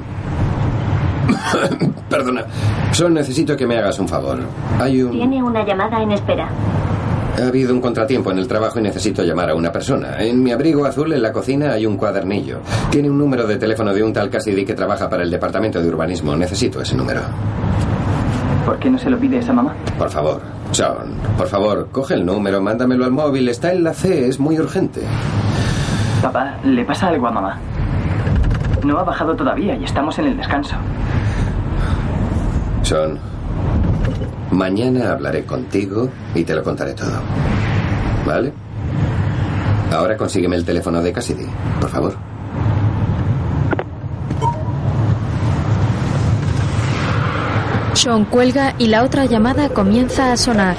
<coughs> Perdona. Son, necesito que me hagas un favor. Hay un... Tiene una llamada en espera. Ha habido un contratiempo en el trabajo y necesito llamar a una persona. En mi abrigo azul en la cocina hay un cuadernillo. Tiene un número de teléfono de un tal Cassidy que trabaja para el departamento de urbanismo. Necesito ese número. ¿Por qué no se lo pides a mamá? Por favor. Son, por favor, coge el número, mándamelo al móvil. Está en la C, es muy urgente. Papá, ¿le pasa algo a mamá? No ha bajado todavía y estamos en el descanso. Son. Mañana hablaré contigo y te lo contaré todo. ¿Vale? Ahora consígueme el teléfono de Cassidy, por favor. Sean cuelga y la otra llamada comienza a sonar.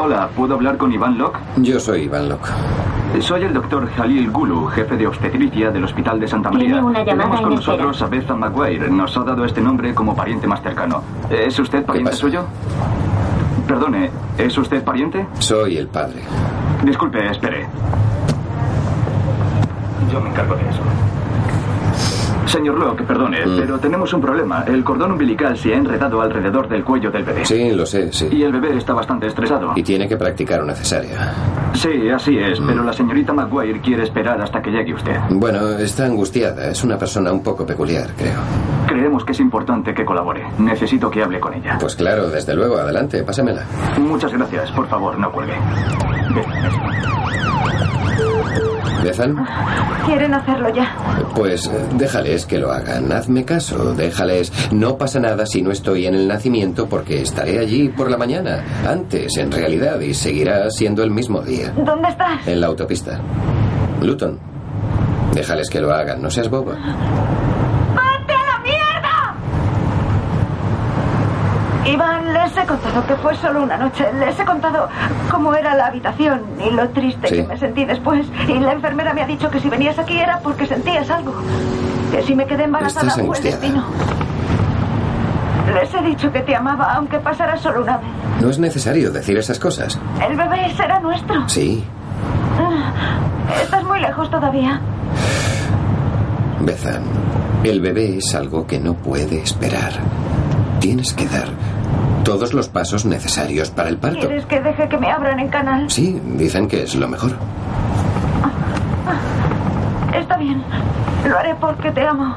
Hola, ¿puedo hablar con Iván Locke? Yo soy Iván Locke. Soy el doctor Jalil Gulu, jefe de obstetricia del Hospital de Santa María. Tiene una llamada Tenemos con en espera. nosotros a Bethan Maguire. Nos ha dado este nombre como pariente más cercano. ¿Es usted pariente suyo? Perdone, ¿es usted pariente? Soy el padre. Disculpe, espere. Yo me encargo de eso. Señor Locke, perdone, Mm. pero tenemos un problema. El cordón umbilical se ha enredado alrededor del cuello del bebé. Sí, lo sé, sí. Y el bebé está bastante estresado. Y tiene que practicar una cesárea. Sí, así es, Mm. pero la señorita Maguire quiere esperar hasta que llegue usted. Bueno, está angustiada. Es una persona un poco peculiar, creo. Creemos que es importante que colabore. Necesito que hable con ella. Pues claro, desde luego, adelante, pásamela. Muchas gracias. Por favor, no cuelgue. ¿Bethan? Quieren hacerlo ya. Pues eh, déjales que lo hagan. Hazme caso, déjales. No pasa nada si no estoy en el nacimiento porque estaré allí por la mañana. Antes, en realidad, y seguirá siendo el mismo día. ¿Dónde estás? En la autopista. Luton. Déjales que lo hagan, no seas boba. ¡Vete a la mierda! Iván Les he contado que fue solo una noche. Les he contado cómo era la habitación y lo triste Sí. que me sentí después. Y la enfermera me ha dicho que si venías aquí era porque sentías algo. Que si me quedé embarazada Estás fue el destino. Les he dicho que te amaba, aunque pasara solo una vez. No es necesario decir esas cosas. El bebé será nuestro. Sí, Ah, Estás muy lejos todavía. Bethan. El bebé es algo que no puede esperar. Tienes que dar todos los pasos necesarios para el parto. ¿Quieres que deje que me abran en canal? Sí, dicen que es lo mejor. Está bien. Lo haré porque te amo.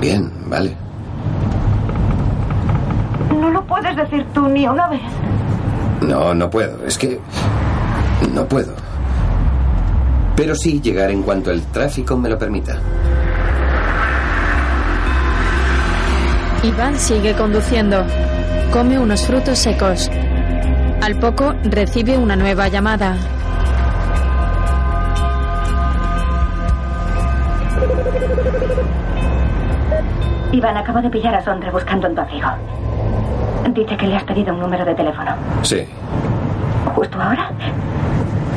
Bien, vale. No lo puedes decir tú ni una vez. No, no puedo. Es que... No puedo. Pero sí llegar en cuanto el tráfico me lo permita. Iván sigue conduciendo. Come unos frutos secos. Al poco recibe una nueva llamada. Iván, acabo de pillar a Sondre buscando en tu abrigo. Dice que le has pedido un número de teléfono. Sí. ¿Justo ahora?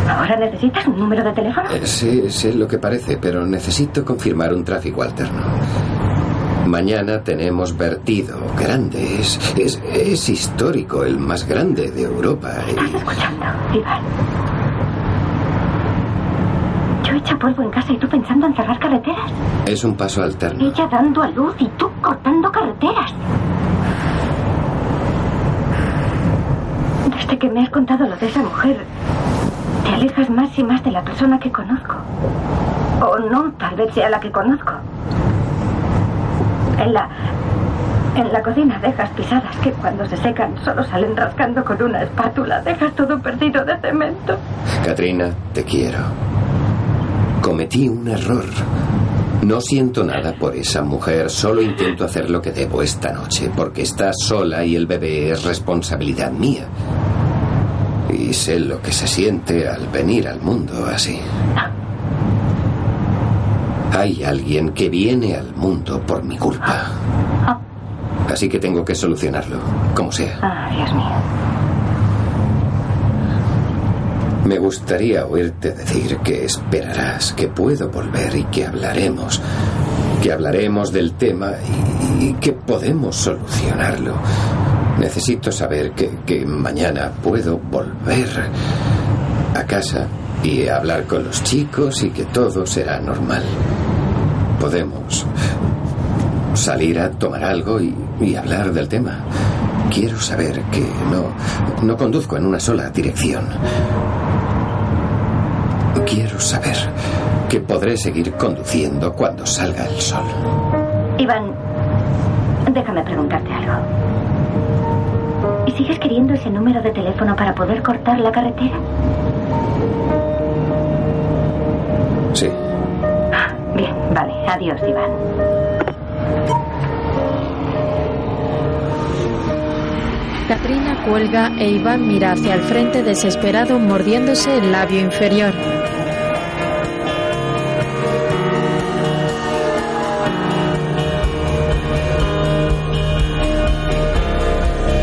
¿Ahora necesitas un número de teléfono? Eh, Sé, sé lo que parece, pero necesito confirmar un tráfico alterno. Mañana tenemos vertido grande. Es, es, es histórico, el más grande de Europa. ¿Estás escuchando, Iván? Yo hecha polvo en casa y tú pensando en cerrar carreteras. Es un paso alterno. Ella dando a luz y tú cortando carreteras. Desde que me has contado lo de esa mujer, te alejas más y más de la persona que conozco. O no, tal vez sea la que conozco. En la. En la cocina dejas pisadas que cuando se secan solo salen rascando con una espátula. Dejas todo perdido de cemento. Katrina, te quiero. Cometí un error. No siento nada por esa mujer, solo intento hacer lo que debo esta noche, porque está sola y el bebé es responsabilidad mía. Y sé lo que se siente al venir al mundo así. Hay alguien que viene al mundo por mi culpa. Así que tengo que solucionarlo, como sea. Ah, Dios mío. Me gustaría oírte decir que esperarás, que puedo volver y que hablaremos. Que hablaremos del tema y, y que podemos solucionarlo. Necesito saber que, que mañana puedo volver a casa y hablar con los chicos y que todo será normal. Podemos salir a tomar algo y, y hablar del tema. Quiero saber que no, no conduzco en una sola dirección. Quiero saber que podré seguir conduciendo cuando salga el sol. Iván, déjame preguntarte algo. ¿Y sigues queriendo ese número de teléfono para poder cortar la carretera? Sí. Bien, vale. Adiós, Iván. Katrina cuelga e Iván mira hacia el frente desesperado mordiéndose el labio inferior.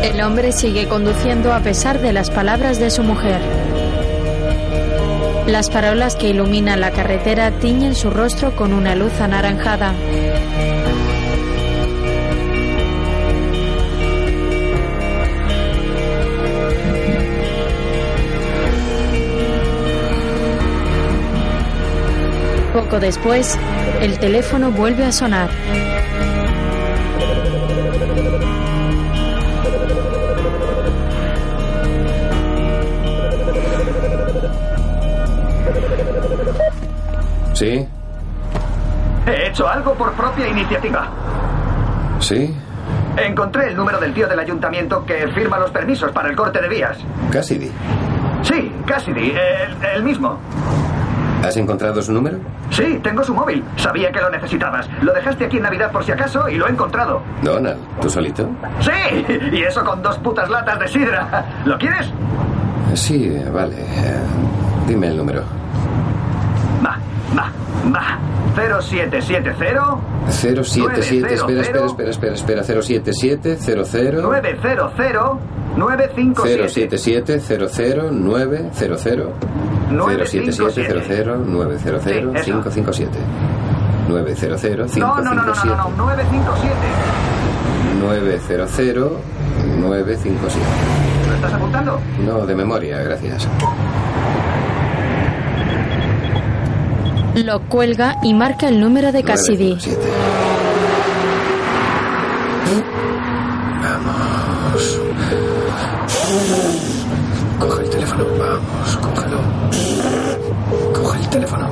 El hombre sigue conduciendo a pesar de las palabras de su mujer. Las farolas que iluminan la carretera tiñen su rostro con una luz anaranjada. Poco después, el teléfono vuelve a sonar. ¿Sí? He hecho algo por propia iniciativa. ¿Sí? Encontré el número del tío del ayuntamiento que firma los permisos para el corte de vías. Cassidy. Sí, Cassidy, el, el mismo. ¿Has encontrado su número? Sí, tengo su móvil. Sabía que lo necesitabas. Lo dejaste aquí en Navidad por si acaso y lo he encontrado. Donald, ¿tú solito? Sí, y eso con dos putas latas de sidra. ¿Lo quieres? Sí, vale. Eh, Dime el número. Va, Va, va. 0770 077, espera, espera, espera, espera, espera, 077 00 900 957 077 00 900 077 00 900 557 900 No, no, no, no, no, 557 no, 957. 900 957 ¿Lo estás apuntando? No, de memoria, gracias. Lo cuelga y marca el número de Cassidy. 957. Vamos. Coge el teléfono, vamos, cógelo. Coge el teléfono.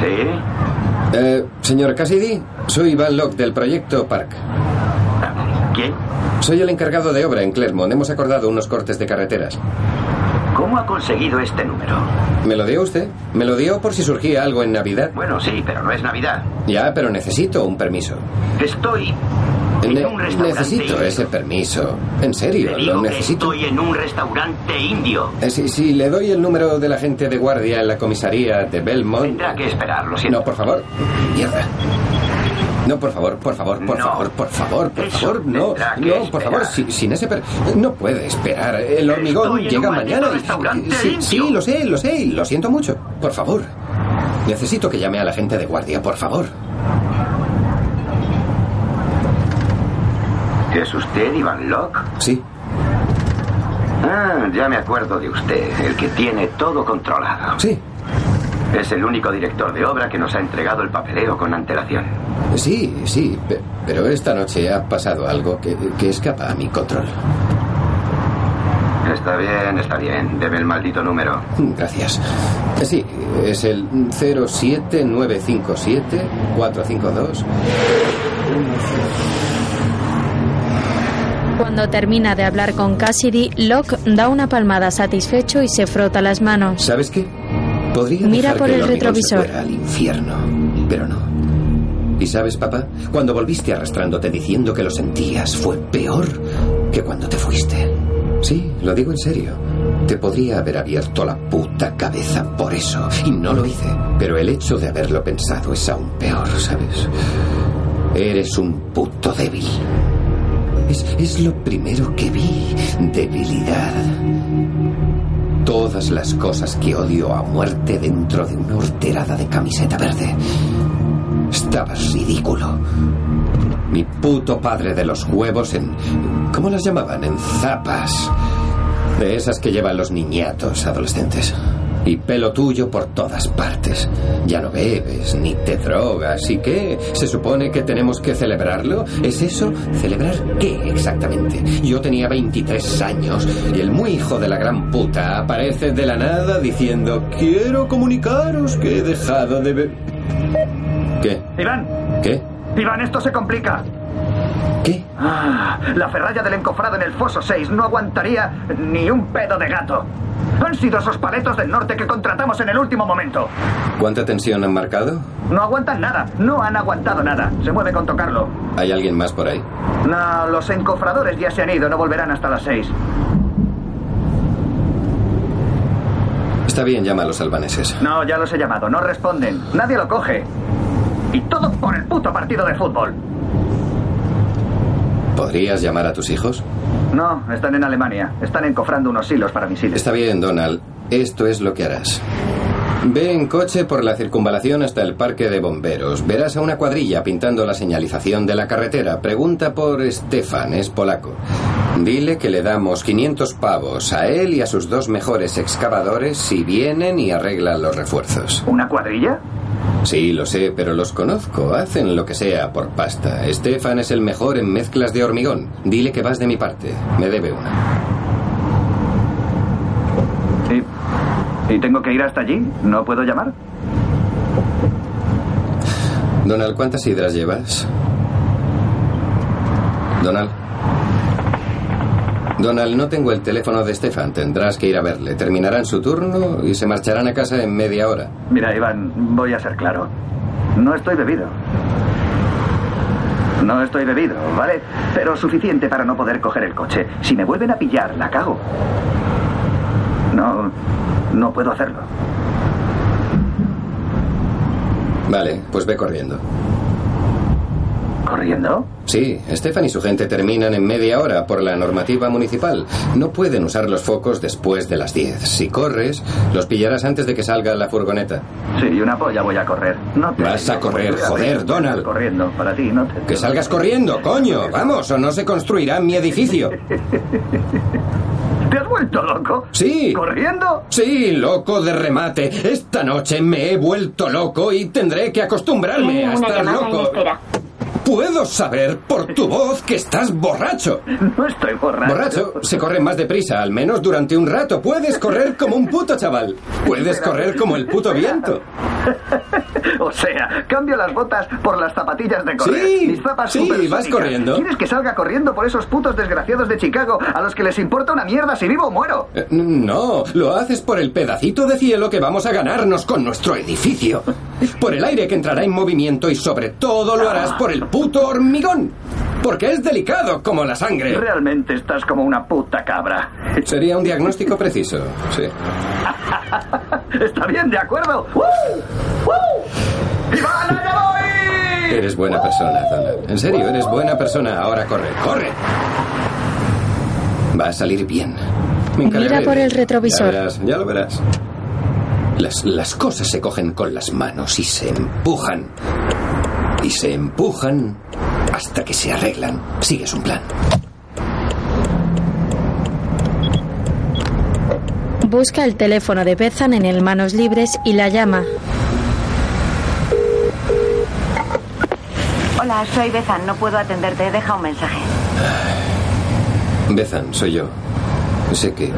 ¿Sí? Eh, señor Cassidy, soy Van Locke del proyecto Park. ¿Quién? Soy el encargado de obra en Clermont. Hemos acordado unos cortes de carreteras. ¿Cómo ha conseguido este número? ¿Me lo dio usted? ¿Me lo dio por si surgía algo en Navidad? Bueno, sí, pero no es Navidad. Ya, pero necesito un permiso. Estoy en un restaurante. necesito indio. ese permiso. En serio, Le digo lo que necesito. estoy en un restaurante indio. Eh, si, si le doy el número de la gente de guardia en la comisaría de Belmont. Tendrá que esperar, lo siento. No, por favor. Mierda. No, por favor, por favor, por No. favor, por favor, por Eso favor, no, no, por favor, esperar. si- sin ese per... No puede esperar, el hormigón Estoy llega mañana. y- sí, sí, lo sé, lo sé, lo siento mucho. Por favor. Necesito que llame a la gente de guardia, por favor. ¿Es usted Iván Locke? Sí, Ah, ya me acuerdo de usted, el que tiene todo controlado. sí, Es el único director de obra que nos ha entregado el papeleo con antelación. sí, sí, pe- pero esta noche ha pasado algo que, que escapa a mi control. Está bien, está bien. Debe el maldito número. Gracias. Sí, es el 07957 452 Cuando termina de hablar con Cassidy, Locke da una palmada satisfecho y se frota las manos. ¿Sabes qué? Podría Mira por que el retrovisor. al infierno, pero no. ¿Y sabes, papá? Cuando volviste arrastrándote diciendo que lo sentías, fue peor que cuando te fuiste. Sí, lo digo en serio. Te podría haber abierto la puta cabeza por eso, y no lo hice. Pero el hecho de haberlo pensado es aún peor, ¿sabes? Eres un puto débil. Es, es lo primero que vi, debilidad. Todas las cosas que odio a muerte dentro de una horterada de camiseta verde. Estabas ridículo. Mi puto padre de los huevos en... ¿Cómo las llamaban? En zapas. De esas que llevan los niñatos adolescentes. Y pelo tuyo por todas partes. Ya no bebes, ni te drogas. ¿Y qué? ¿Se supone que tenemos que celebrarlo? ¿Es eso? ¿Celebrar qué exactamente? Yo tenía 23 años y el muy hijo de la gran puta aparece de la nada diciendo Quiero comunicaros que he dejado de beber... ¿Qué? Iván, ¿Qué? Iván, esto se complica. ¿Qué? Ah, la ferralla del encofrado en el foso 6 no aguantaría ni un pedo de gato. Han sido esos paletos del norte que contratamos en el último momento. ¿Cuánta tensión han marcado? No aguantan nada, no han aguantado nada. Se mueve con tocarlo. ¿Hay alguien más por ahí? No, los encofradores ya se han ido, no volverán hasta las 6. Está bien, llama a los albaneses. No, ya los he llamado, no responden. Nadie lo coge. Y todo por el puto partido de fútbol. ¿Podrías llamar a tus hijos? No, están en Alemania. Están encofrando unos hilos para misiles. Está bien, Donald. Esto es lo que harás. Ve en coche por la circunvalación hasta el parque de bomberos. Verás a una cuadrilla pintando la señalización de la carretera. Pregunta por Stefan, es polaco. Dile que le damos 500 pavos a él y a sus dos mejores excavadores si vienen y arreglan los refuerzos. ¿Una cuadrilla? Sí, lo sé, pero los conozco. Hacen lo que sea por pasta. Stefan es el mejor en mezclas de hormigón. Dile que vas de mi parte. Me debe una. ¿Y, ¿Y tengo que ir hasta allí? ¿No puedo llamar? Donald, ¿cuántas hidras llevas? Donald. Donald, no tengo el teléfono de Stefan. Tendrás que ir a verle. Terminarán su turno y se marcharán a casa en media hora. Mira, Iván, voy a ser claro. No estoy bebido. No estoy bebido, ¿vale? Pero suficiente para no poder coger el coche. Si me vuelven a pillar, la cago. No, no puedo hacerlo. Vale, pues ve corriendo. ¿Corriendo? Sí, Estefan y su gente terminan en media hora por la normativa municipal. No pueden usar los focos después de las 10. Si corres, los pillarás antes de que salga la furgoneta. Sí, una polla voy a correr. No te Vas a correr, a joder, Donald. Corriendo, para ti, no te... Que salgas corriendo, coño. Vamos, o no se construirá mi edificio. <laughs> ¿Te has vuelto loco? Sí. ¿Corriendo? Sí, loco de remate. Esta noche me he vuelto loco y tendré que acostumbrarme a una estar llamada en loco. Puedo saber por tu voz que estás borracho. No estoy borracho. Borracho se corre más deprisa, al menos durante un rato. Puedes correr como un puto chaval. Puedes correr como el puto viento. <laughs> O sea, cambio las botas por las zapatillas de correr. Sí, Mis zapas sí, vas corriendo. ¿Quieres que salga corriendo por esos putos desgraciados de Chicago a los que les importa una mierda si vivo o muero? Eh, No, lo haces por el pedacito de cielo que vamos a ganarnos con nuestro edificio. Por el aire que entrará en movimiento y sobre todo lo harás por el puto hormigón. Porque es delicado como la sangre. Realmente estás como una puta cabra. Sería un diagnóstico preciso, sí. <laughs> Está bien, ¿de acuerdo? ¡Uh! ¡Uh! ¡Iván, allá voy! Eres buena persona, Donald. En serio, eres buena persona. Ahora corre, corre. Va a salir bien. Me Mira por el retrovisor. Ya verás, ya lo verás. Las, las cosas se cogen con las manos y se empujan. Y se empujan hasta que se arreglan. Sigues un plan. Busca el teléfono de Bethan en el manos libres y la llama. Hola, soy Bethan. No puedo atenderte. Deja un mensaje. Bethan, soy yo. Sé que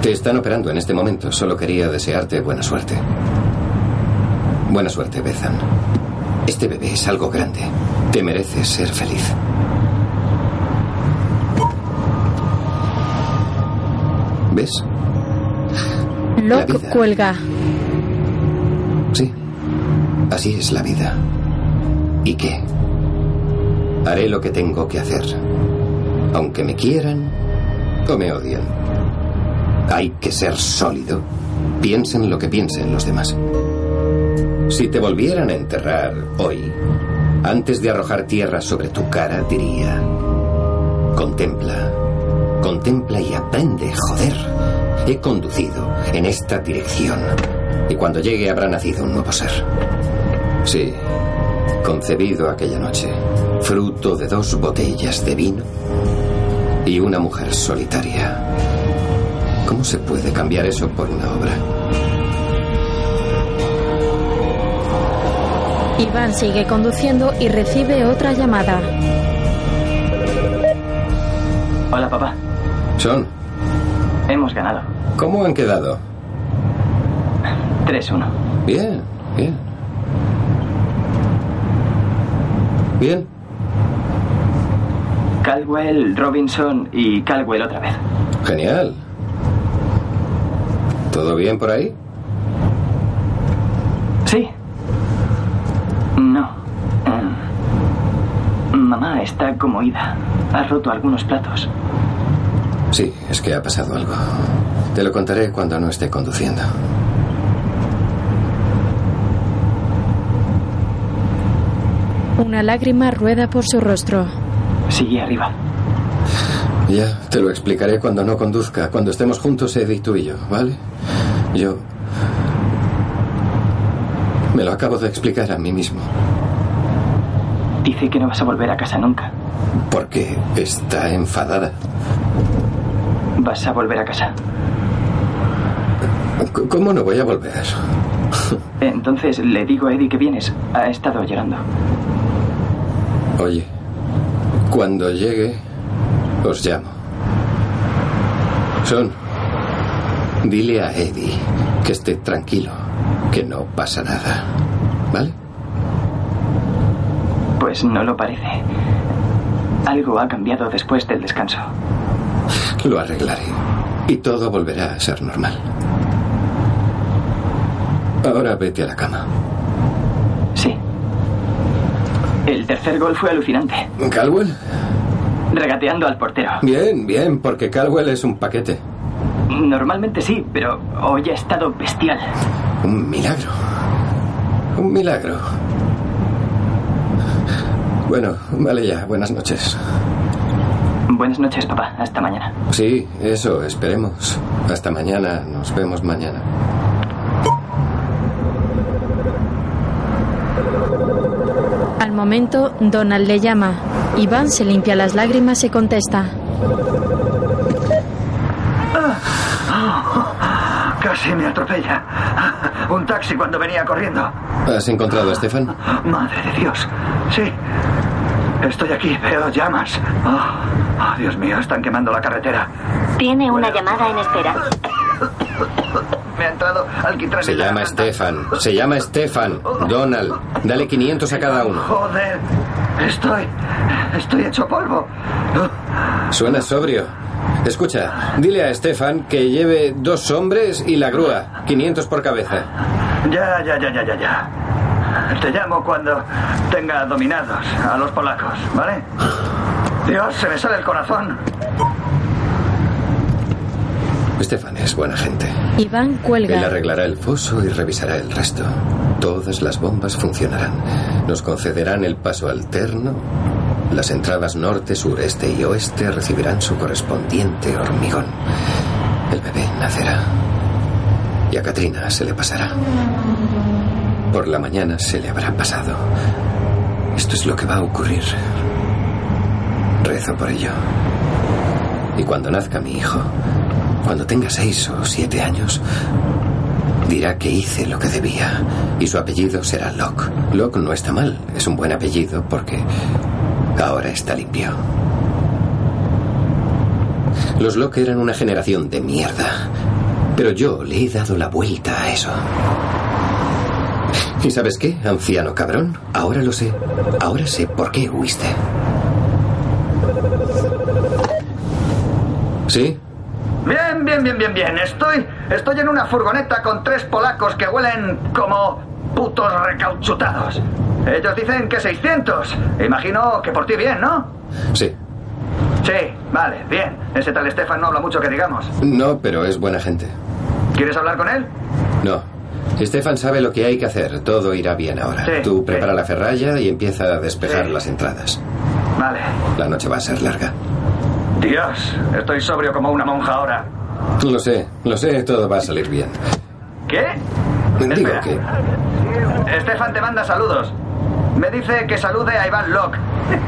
te están operando en este momento. Solo quería desearte buena suerte. Buena suerte, Bethan. Este bebé es algo grande. Te mereces ser feliz. ¿Ves? Locke cuelga. Sí. Así es la vida. ¿Y qué? Haré lo que tengo que hacer. Aunque me quieran o me odien. Hay que ser sólido. Piensen lo que piensen los demás. Si te volvieran a enterrar hoy, antes de arrojar tierra sobre tu cara, diría, contempla, contempla y aprende, joder. He conducido en esta dirección y cuando llegue habrá nacido un nuevo ser. Sí, concebido aquella noche, fruto de dos botellas de vino y una mujer solitaria. ¿Cómo se puede cambiar eso por una obra? Iván sigue conduciendo y recibe otra llamada. Hola, papá. Son, Hemos ganado. ¿cómo han quedado? 3-1. Bien, bien. Bien. Caldwell, Robinson y Caldwell otra vez. Genial. ¿Todo bien por ahí? Sí. No. Eh, mamá está como ida. Ha roto algunos platos. Sí, es que ha pasado algo. Te lo contaré cuando no esté conduciendo. Una lágrima rueda por su rostro. Sigue arriba. Ya, te lo explicaré cuando no conduzca, cuando estemos juntos, Eddie, tú y yo, ¿vale? Yo... Me lo acabo de explicar a mí mismo. Dice que no vas a volver a casa nunca. Porque está enfadada. Vas a volver a casa. ¿Cómo no voy a volver? <laughs> Entonces le digo a Eddie que vienes. Ha estado llorando. Oye, cuando llegue, os llamo. Son, dile a Eddie que esté tranquilo, que no pasa nada. ¿Vale? Pues no lo parece. Algo ha cambiado después del descanso. Lo arreglaré. Y todo volverá a ser normal. Ahora vete a la cama. Sí. El tercer gol fue alucinante. ¿Calwell? Regateando al portero. Bien, bien, porque Calwell es un paquete. Normalmente sí, pero hoy ha estado bestial. Un milagro. un milagro. Bueno, vale ya, buenas noches. Buenas noches, papá. Hasta mañana. Sí, eso, esperemos. Hasta mañana, nos vemos mañana. Al momento, Donald le llama. Iván se limpia las lágrimas y contesta. Casi me atropella. Un taxi cuando venía corriendo. ¿Has encontrado a Stefan? Madre de Dios. Sí. Estoy aquí, veo llamas. Oh, oh, Dios mío, están quemando la carretera. Tiene una llamada en espera. Me ha entrado alquitrán Se llama. Stefan. Se llama Stefan. Donald, dale 500 a cada uno. Joder. Estoy. Estoy hecho polvo. Suena sobrio. Escucha, dile a Stefan que lleve dos hombres y la grúa. 500 por cabeza. Ya, ya, ya, ya, ya, ya. Te llamo cuando tenga dominados a los polacos, ¿vale? Dios, se me sale el corazón. Stefan es buena gente. Iván Él cuelga. arreglará el foso y revisará el resto. Todas las bombas funcionarán. Nos concederán el paso alterno. Las entradas norte, sureste y oeste recibirán su correspondiente hormigón. El bebé nacerá. Y a Katrina se le pasará. Por la mañana se le habrá pasado. Esto es lo que va a ocurrir. Rezo por ello. Y cuando nazca mi hijo, cuando tenga seis o siete años, dirá que hice lo que debía. Y su apellido será Locke. Locke no está mal, es un buen apellido porque ahora está limpio. Los Locke eran una generación de mierda. Pero yo le he dado la vuelta a eso. ¿Y sabes qué, anciano cabrón? Ahora lo sé. Ahora sé por qué huiste. ¿Sí? Bien, bien, bien, bien, bien. Estoy. Estoy en una furgoneta con tres polacos que huelen como putos recauchutados. Ellos dicen que 600. Imagino que por ti bien, ¿no? Sí. Sí, vale, bien. Ese tal Estefan no habla mucho que digamos. No, pero es buena gente. ¿Quieres hablar con él? No. Stefan sabe lo que hay que hacer. Todo irá bien ahora. Sí, Tú prepara sí. la ferralla y empieza a despejar Sí. las entradas. Vale. La noche va a ser larga. Dios, estoy sobrio como una monja ahora. Lo sé, lo sé, todo va a salir bien. ¿Qué? Digo que Estefan te manda saludos. Me dice que salude a Iván Locke.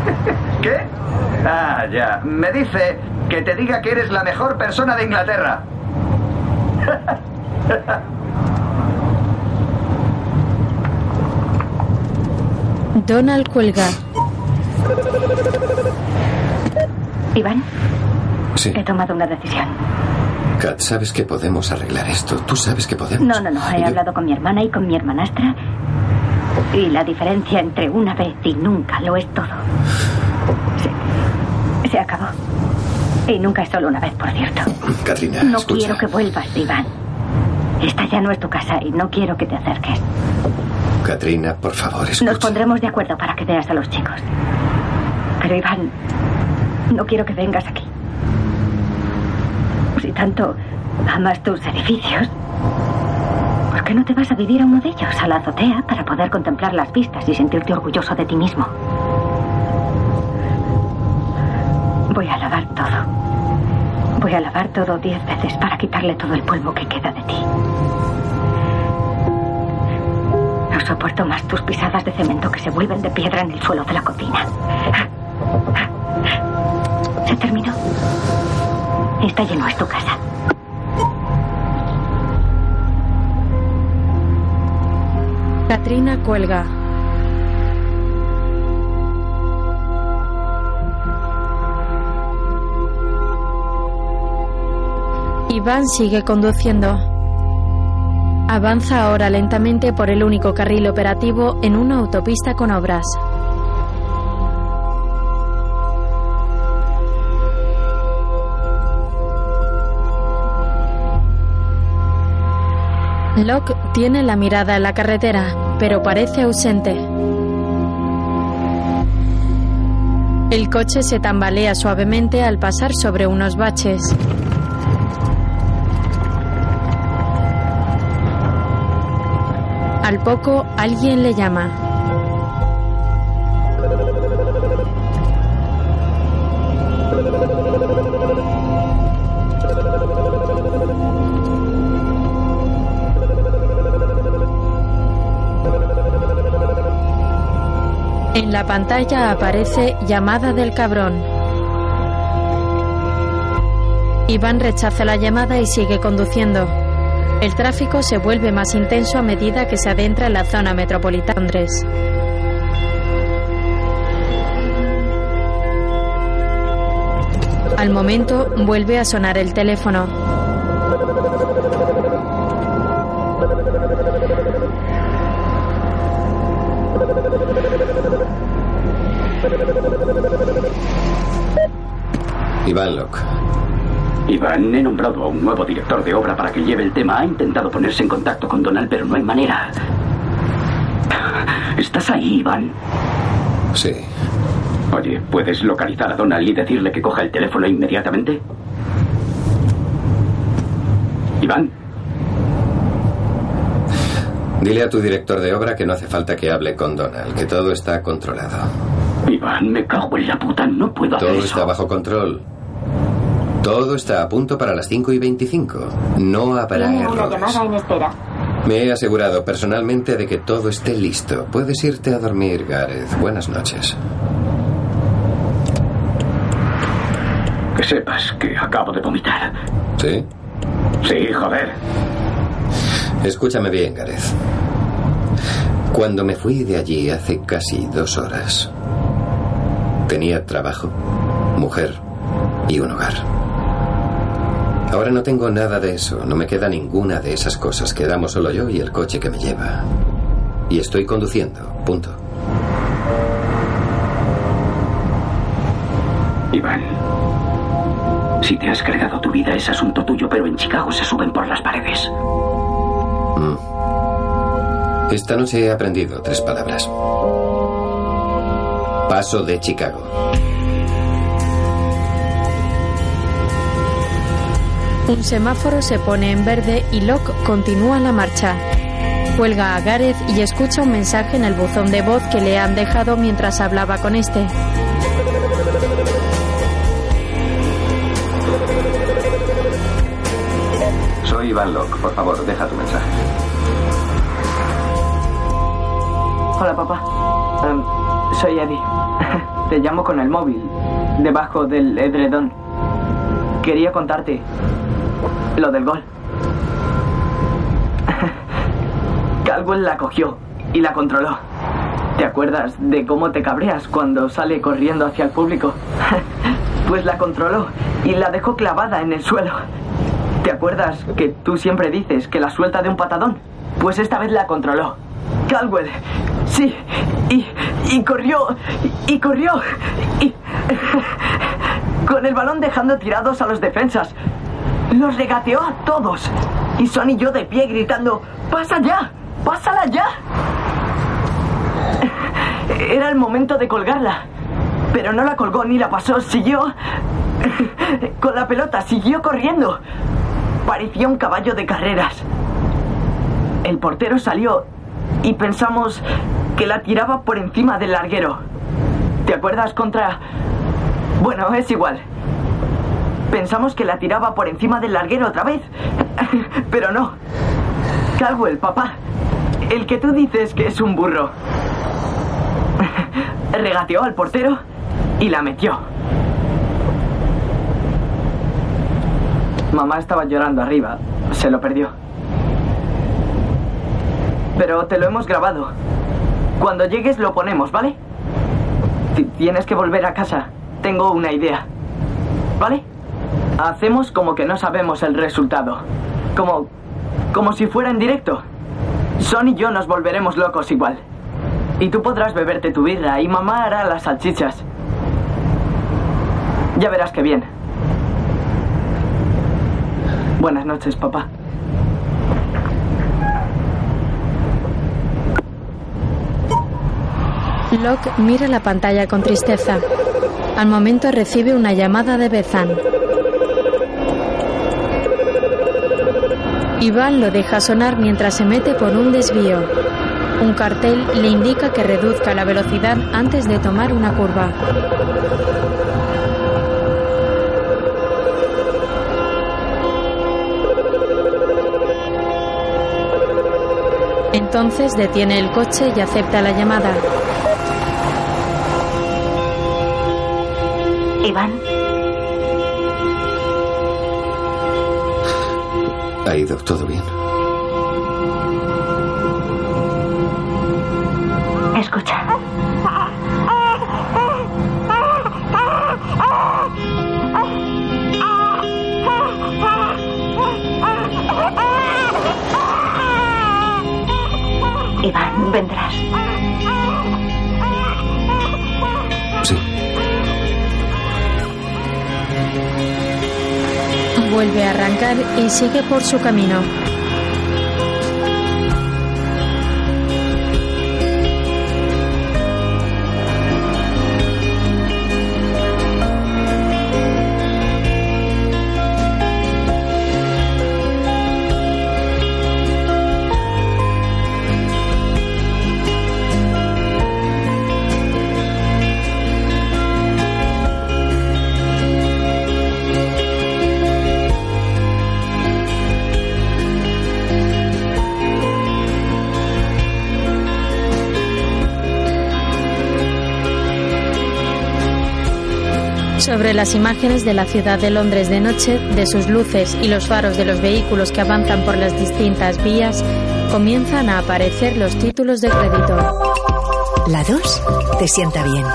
<laughs> ¿Qué? Ah, ya. Me dice que te diga que eres la mejor persona de Inglaterra. <laughs> Donald cuelga. Iván, sí. he tomado una decisión. Kat, sabes que podemos arreglar esto. Tú sabes que podemos. No, no, no. He yo- hablado con mi hermana y con mi hermanastra. Y la diferencia entre una vez y nunca lo es todo. Se, se acabó. Y nunca es solo una vez, por cierto. Katrina, No escucha. quiero que vuelvas, Iván. Esta ya no es tu casa y no quiero que te acerques. Katrina, por favor, escucha. Nos pondremos de acuerdo para que veas a los chicos. Pero Iván, no quiero que vengas aquí. Si tanto amas tus edificios, ¿por qué no te vas a vivir a uno de ellos, a la azotea, para poder contemplar las vistas y sentirte orgulloso de ti mismo? Voy a lavar todo. Voy a lavar todo diez veces para quitarle todo el polvo que queda de ti. Soporto más tus pisadas de cemento que se vuelven de piedra en el suelo de la cocina. Se terminó. Esta ya no es tu casa. Katrina cuelga. Iván sigue conduciendo. Avanza ahora lentamente por el único carril operativo en una autopista con obras. Locke tiene la mirada en la carretera, pero parece ausente. El coche se tambalea suavemente al pasar sobre unos baches. Poco, alguien le llama. En la pantalla aparece llamada del cabrón. Iván rechaza la llamada y sigue conduciendo. El tráfico se vuelve más intenso a medida que se adentra en la zona metropolitana de Londres. Al momento vuelve a sonar el teléfono. Iván Locke. He nombrado a un nuevo director de obra para que lleve el tema. Ha intentado ponerse en contacto con Donald, pero no hay manera. ¿Estás ahí, Iván? Sí. Oye, ¿puedes localizar a Donald y decirle que coja el teléfono inmediatamente? Iván. Dile a tu director de obra que no hace falta que hable con Donald, que todo está controlado. Iván, me cago en la puta, no puedo hacer Todo eso. está bajo control. Todo está a punto para las 5 y 25. No habrá Tiene una errores. llamada en espera. Me he asegurado personalmente de que todo esté listo. Puedes irte a dormir, Gareth. Buenas noches. Que sepas que acabo de vomitar. ¿Sí? Sí, joder. Escúchame bien, Gareth. Cuando me fui de allí hace casi dos horas, tenía trabajo, mujer y un hogar. Ahora no tengo nada de eso, no me queda ninguna de esas cosas. Quedamos solo yo y el coche que me lleva. Y estoy conduciendo, punto. Iván. Si te has cargado tu vida es asunto tuyo, pero en Chicago se suben por las paredes. Mm. Esta noche he aprendido tres palabras. Paso de Chicago. Un semáforo se pone en verde y Locke continúa la marcha. Cuelga a Gareth y escucha un mensaje en el buzón de voz que le han dejado mientras hablaba con este. Soy Iván Locke. Por favor, deja tu mensaje. Hola, papá. Em, soy Eddie. <laughs> Te llamo con el móvil, debajo del edredón. Quería contarte lo del gol. <laughs> Caldwell la cogió y la controló. ¿Te acuerdas de cómo te cabreas cuando sale corriendo hacia el público? <laughs> Pues la controló y la dejó clavada en el suelo. ¿Te acuerdas que tú siempre dices que la suelta de un patadón? Pues esta vez la controló. Caldwell, sí, y, y corrió, y, y corrió, y <laughs> con el balón dejando tirados a los defensas. Los regateó a todos. Y Son y yo de pie gritando, ¡pasa ya! ¡Pásala ya! <laughs> Era el momento de colgarla. Pero no la colgó ni la pasó, siguió <laughs> con la pelota, siguió corriendo. Parecía un caballo de carreras. El portero salió y pensamos que la tiraba por encima del larguero. ¿Te acuerdas contra... Bueno, es igual. Pensamos que la tiraba por encima del larguero otra vez. Pero no. Caldwell, papá. El que tú dices que es un burro. Regateó al portero y la metió. Mamá estaba llorando arriba. Se lo perdió. Pero te lo hemos grabado. Cuando llegues lo ponemos, ¿vale? Ti- Tienes que volver a casa. Tengo una idea. ¿Vale? Hacemos como que no sabemos el resultado. Como. como si fuera en directo. Son y yo nos volveremos locos igual. Y tú podrás beberte tu birra y mamá hará las salchichas. Ya verás que bien. Buenas noches, papá. Locke mira la pantalla con tristeza. Al momento recibe una llamada de Bethan. Iván lo deja sonar mientras se mete por un desvío. Un cartel le indica que reduzca la velocidad antes de tomar una curva. Entonces detiene el coche y acepta la llamada. Iván, Ha ido todo bien. escucha. Iván, vendrás. Vuelve a arrancar y sigue por su camino. Sobre las imágenes de la ciudad de Londres de noche, de sus luces y los faros de los vehículos que avanzan por las distintas vías, comienzan a aparecer los títulos de crédito. La 2 te sienta bien.